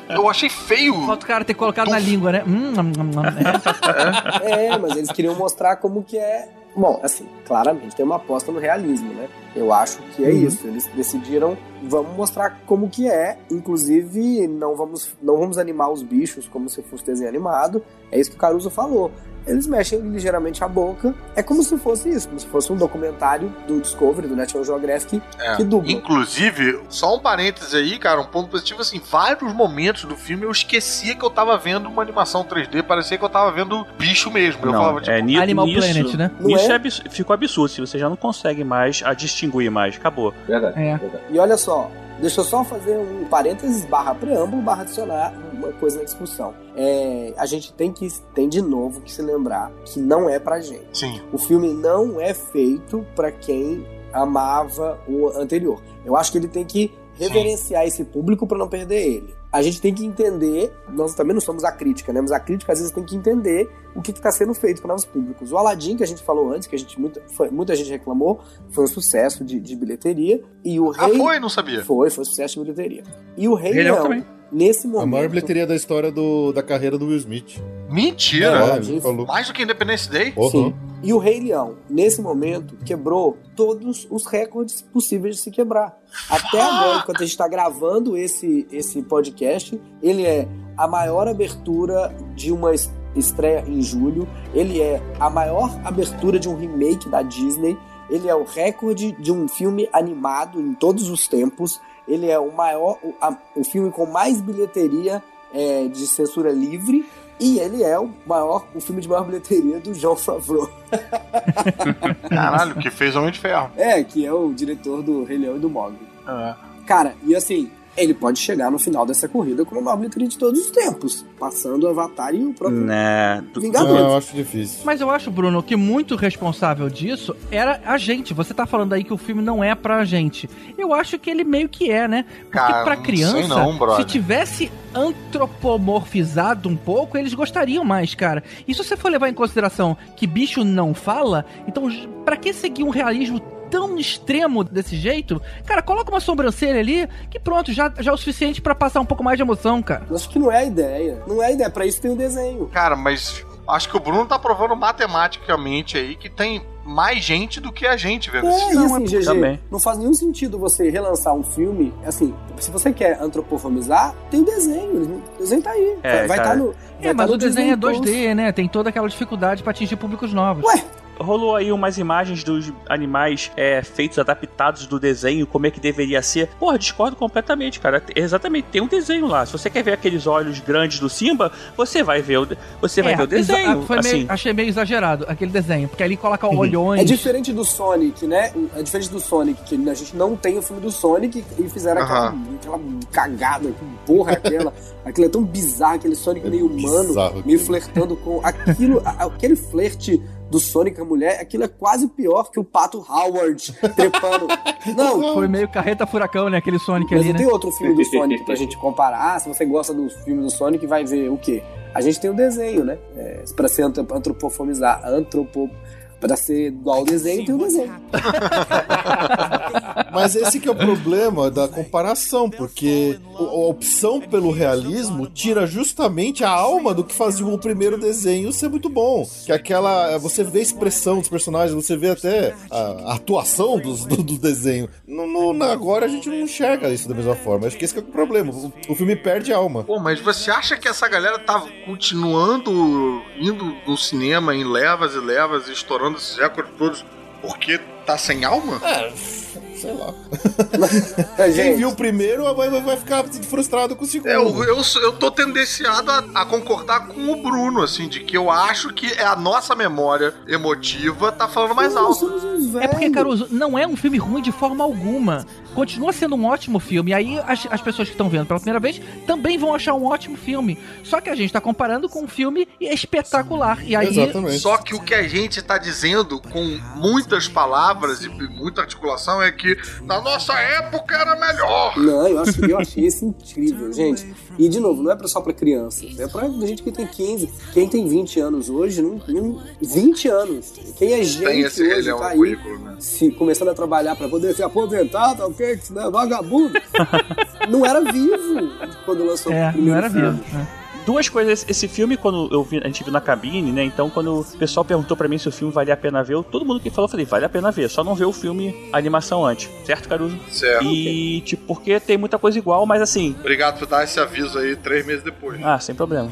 é, eu achei feio. Falta o cara ter colocado na língua, né? Hum. É. É, mas eles queriam mostrar como que é Bom, assim, claramente tem uma aposta no realismo, né? Eu acho que é Uhum. isso. Eles decidiram, vamos mostrar como que é. Inclusive, não vamos, não vamos animar os bichos como se fosse desenho animado. É isso que o Caruso falou. Eles mexem ligeiramente a boca. É como se fosse isso, como se fosse um documentário do Discovery, do National Geographic, É. que dubla. Inclusive, só um parênteses aí, cara, um ponto positivo, assim, vários momentos do filme eu esquecia que eu tava vendo uma animação 3D, parecia que eu tava vendo bicho mesmo. Eu não, falava, tipo, é, ni- Animal nisso, Planet, né? Não Isso é? é abs- ficou absurdo, se você já não consegue mais a distinguir mais, acabou. Verdade. É. verdade. E olha só, deixa eu só fazer um parênteses barra preâmbulo, barra adicionar uma coisa na discussão. É, a gente tem que tem de novo que se lembrar que não é pra gente. sim. O filme não é feito pra quem amava o anterior. Eu acho que ele tem que reverenciar esse público pra não perder ele. A gente tem que entender, nós também não somos a crítica, né? Mas a crítica às vezes tem que entender o que está sendo feito para novos públicos. O Aladdin, que a gente falou antes, que a gente muita, foi- muita gente reclamou, foi um sucesso de, de bilheteria. E o Ah, Rei. foi? Não sabia. Foi, foi sucesso de bilheteria. E o Rei Rei Leão Leão, também. nesse A momento. maior bilheteria da história do, da carreira do Will Smith. Mentira! É. Mais do que Independence Day? Porra. Sim. E o Rei Leão, nesse momento, quebrou todos os recordes possíveis de se quebrar. Até agora, enquanto a gente está gravando esse, esse podcast, ele é a maior abertura de uma es- estreia em julho. Ele é a maior abertura de um remake da Disney. Ele é o recorde de um filme animado em todos os tempos. Ele é o maior, o, a- o filme com mais bilheteria é, de censura livre. E ele é o maior, o filme de maior bilheteria do Jean Favreau. Caralho, que fez Homem de Ferro. É, que é o diretor do Rei Leão e do Mogli. É. Cara, e assim, ele pode chegar no final dessa corrida com a maior bilheteria de todos os tempos, passando o Avatar e o próprio Né, tu- Não, Vingadores. eu acho difícil. Mas eu acho, Bruno, que muito responsável disso era a gente. Você tá falando aí que o filme não é pra gente. Eu acho que ele meio que é, né? Porque Cara, pra criança, não, se tivesse antropomorfizado um pouco, eles gostariam mais, cara. E se você for levar em consideração que bicho não fala, então pra que seguir um realismo tão extremo desse jeito? Cara, coloca uma sobrancelha ali, que pronto, já, já é o suficiente pra passar um pouco mais de emoção, cara. Eu acho que não é a ideia. Não é a ideia, pra isso tem o desenho. Cara, mas acho que o Bruno tá provando matematicamente aí que tem mais gente do que a gente vendo esse É, filme. e assim, GG, também. não faz nenhum sentido você relançar um filme, assim, se você quer antropomorfizar, tem o desenho, o desenho tá aí, É, vai estar cara. no... É, tá mas o desenho é Disney Plus. 2D, né? Tem toda aquela dificuldade pra atingir públicos novos. Ué, Rolou aí umas imagens dos animais é, feitos, adaptados do desenho, como é que deveria ser. Porra, discordo completamente, cara. Exatamente, tem um desenho lá. Se você quer ver aqueles olhos grandes do Simba, você vai ver o, você vai É, ver o desenho. exa- foi meio- assim. achei meio exagerado aquele desenho, porque ali coloca Uhum. olhões. É diferente do Sonic, né? É diferente do Sonic, que a gente não tem o filme do Sonic e fizeram aquela, Aham. aquela cagada, que porra é aquela? Aquilo é tão bizarro, aquele Sonic É meio humano, bizarro meio aquilo. flertando com aquilo, aquele flerte do Sonic a mulher, aquilo é quase pior que o Pato Howard trepando. Não, Foi meio carreta furacão, né? Aquele Sonic mas ali, não né? tem outro filme do Sonic pra gente comparar. Ah, se você gosta do filme do Sonic, vai ver o quê? A gente tem o desenho, né? É, pra ser antrop- antropomorfizar, antropo... Pra ser igual ao desenho, tem o desenho. Mas esse que é o problema da comparação, porque a opção pelo realismo tira justamente a alma do que fazia o primeiro desenho ser muito bom. Que é aquela. Você vê a expressão dos personagens, você vê até a, atuação dos, do, do desenho. No, no- na- agora a gente não enxerga isso da mesma forma. Acho que esse que é o problema. O, o filme perde a alma. Pô, mas você acha que essa galera tá continuando indo no cinema em levas e levas estourando esses recordes todos porque tá sem alma? Sei lá. Quem gente, viu o primeiro vai, vai- vai ficar frustrado com o segundo. Eu, eu, eu tô tendenciado a, a concordar com o Bruno, assim, de que eu acho que é a nossa memória emotiva tá falando mais alto. É porque. Caruso, não é um filme ruim de forma alguma. Continua sendo um ótimo filme. E aí as, as pessoas que estão vendo pela primeira vez também vão achar um ótimo filme. Só que a gente tá comparando com um filme espetacular. E aí. Exatamente. Só que o que a gente tá dizendo com muitas palavras e muita articulação é que na nossa época era melhor. Não, eu, acho, eu achei isso incrível, gente. E, de novo, não é só pra crianças. É pra gente que tem 15. Quem tem 20 anos hoje, não, não, 20 anos. Quem é gente Tem esse hoje relhão tá no aí currículo, né? se, começando a trabalhar pra poder se aposentar, tá ok? Que senão é vagabundo. não era vivo quando lançou o É, primeiro não era filme. vivo. né? Duas coisas. Esse filme, quando eu vi, a gente viu na cabine, né? Então, quando o pessoal perguntou pra mim se o filme valia a pena ver, eu- todo mundo que falou, eu falei, vale a pena ver. Só não ver o filme, a animação antes. Certo, Caruso? Certo. E, tipo, porque tem muita coisa igual, mas assim. Obrigado por dar esse aviso aí três meses depois. Ah, sem problema.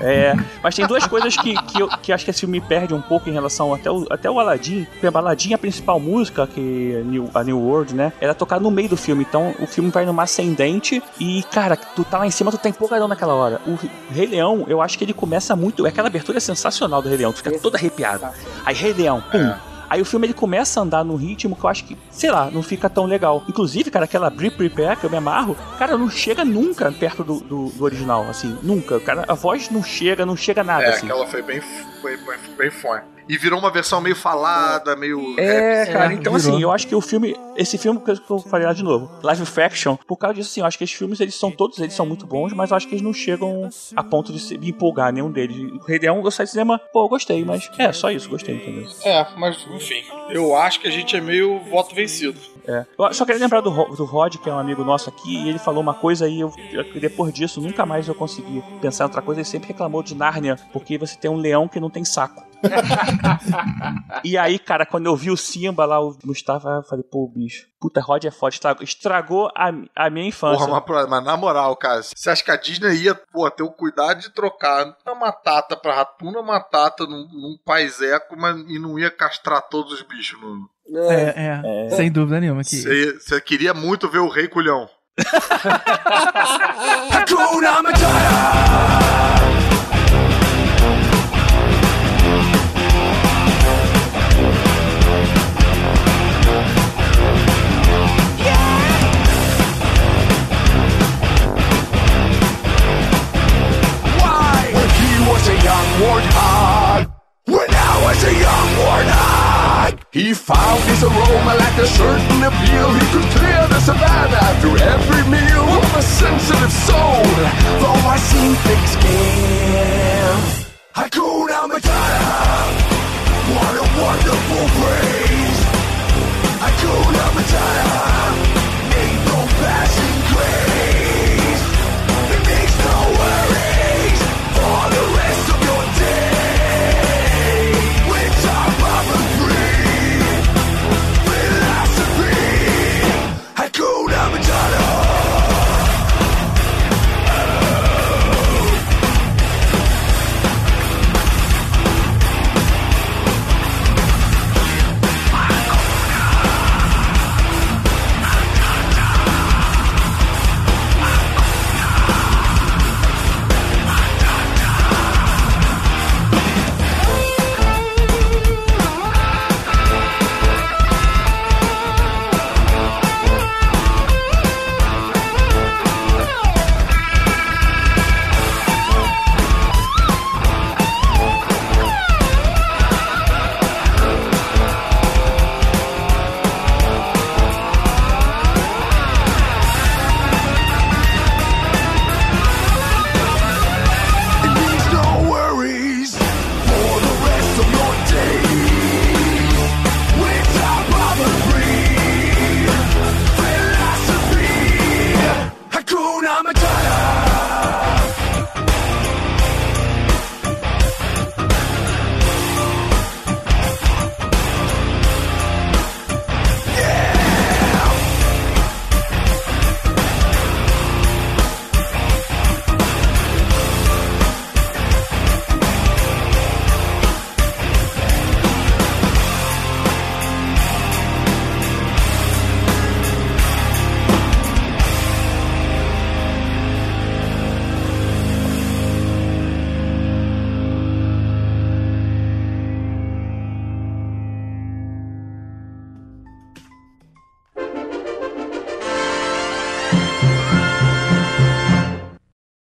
É, mas tem duas coisas que, que, eu, que acho que esse filme perde um pouco em relação até o, até o Aladdin. Porque a Aladdin, a principal música, que é New, a New World, né? Ela é tocada no meio do filme. Então o filme vai numa ascendente e, cara, tu tá lá em cima, tu tá empolgadão naquela hora. O Rei Leão, eu acho que ele começa muito. Aquela abertura é sensacional do Rei Leão, tu fica todo arrepiado. Aí Rei Leão, pum. Aí o filme ele começa a andar num ritmo que eu acho que, sei lá, não fica tão legal. Inclusive, cara, aquela Bri Prepare que eu me amarro, cara, não chega nunca perto do, do, do original, assim, nunca. Cara, a voz não chega, não chega nada, É, assim. aquela foi bem, foi, foi bem fone. E virou uma versão meio falada, meio. É, rap. cara, então virou. assim, eu acho que o filme, esse filme que eu- que eu falei lá de novo, Live Faction, por causa disso, assim, eu acho que esses filmes, eles são todos, eles são muito bons, mas eu acho que eles não chegam a ponto de se, me empolgar nenhum deles. O Rei Leão, eu saí do cinema, pô, eu gostei, mas é, só isso, gostei, entendeu? É, mas enfim, eu acho que a gente é meio voto vencido. É. Eu só queria lembrar do, do Rod, que é um amigo nosso aqui, e ele falou uma coisa e eu, depois disso nunca mais eu consegui pensar em outra coisa. Ele sempre reclamou de Nárnia, porque você tem um leão que não tem saco. e aí, cara, quando eu vi o Simba lá, o Gustavo, eu falei, pô, bicho, puta, Rod é foda, estragou, estragou a, a minha infância. Porra, mas, mas na moral, cara, você acha que a Disney ia, pô, ter o cuidado de trocar a Matata pra Ratuna Matata num, num paiseco, mas e não ia castrar todos os bichos? Não. É, é, sem dúvida nenhuma. Que... Você você queria muito ver o Rei Culhão. Hakuna Matata! He found his aroma like a certain appeal. He could clear the savannah through every meal with a sensitive soul. Though I seem thick skinned, Hakuna Matata. What a wonderful phrase. Hakuna Matata. Ain't no passing grace.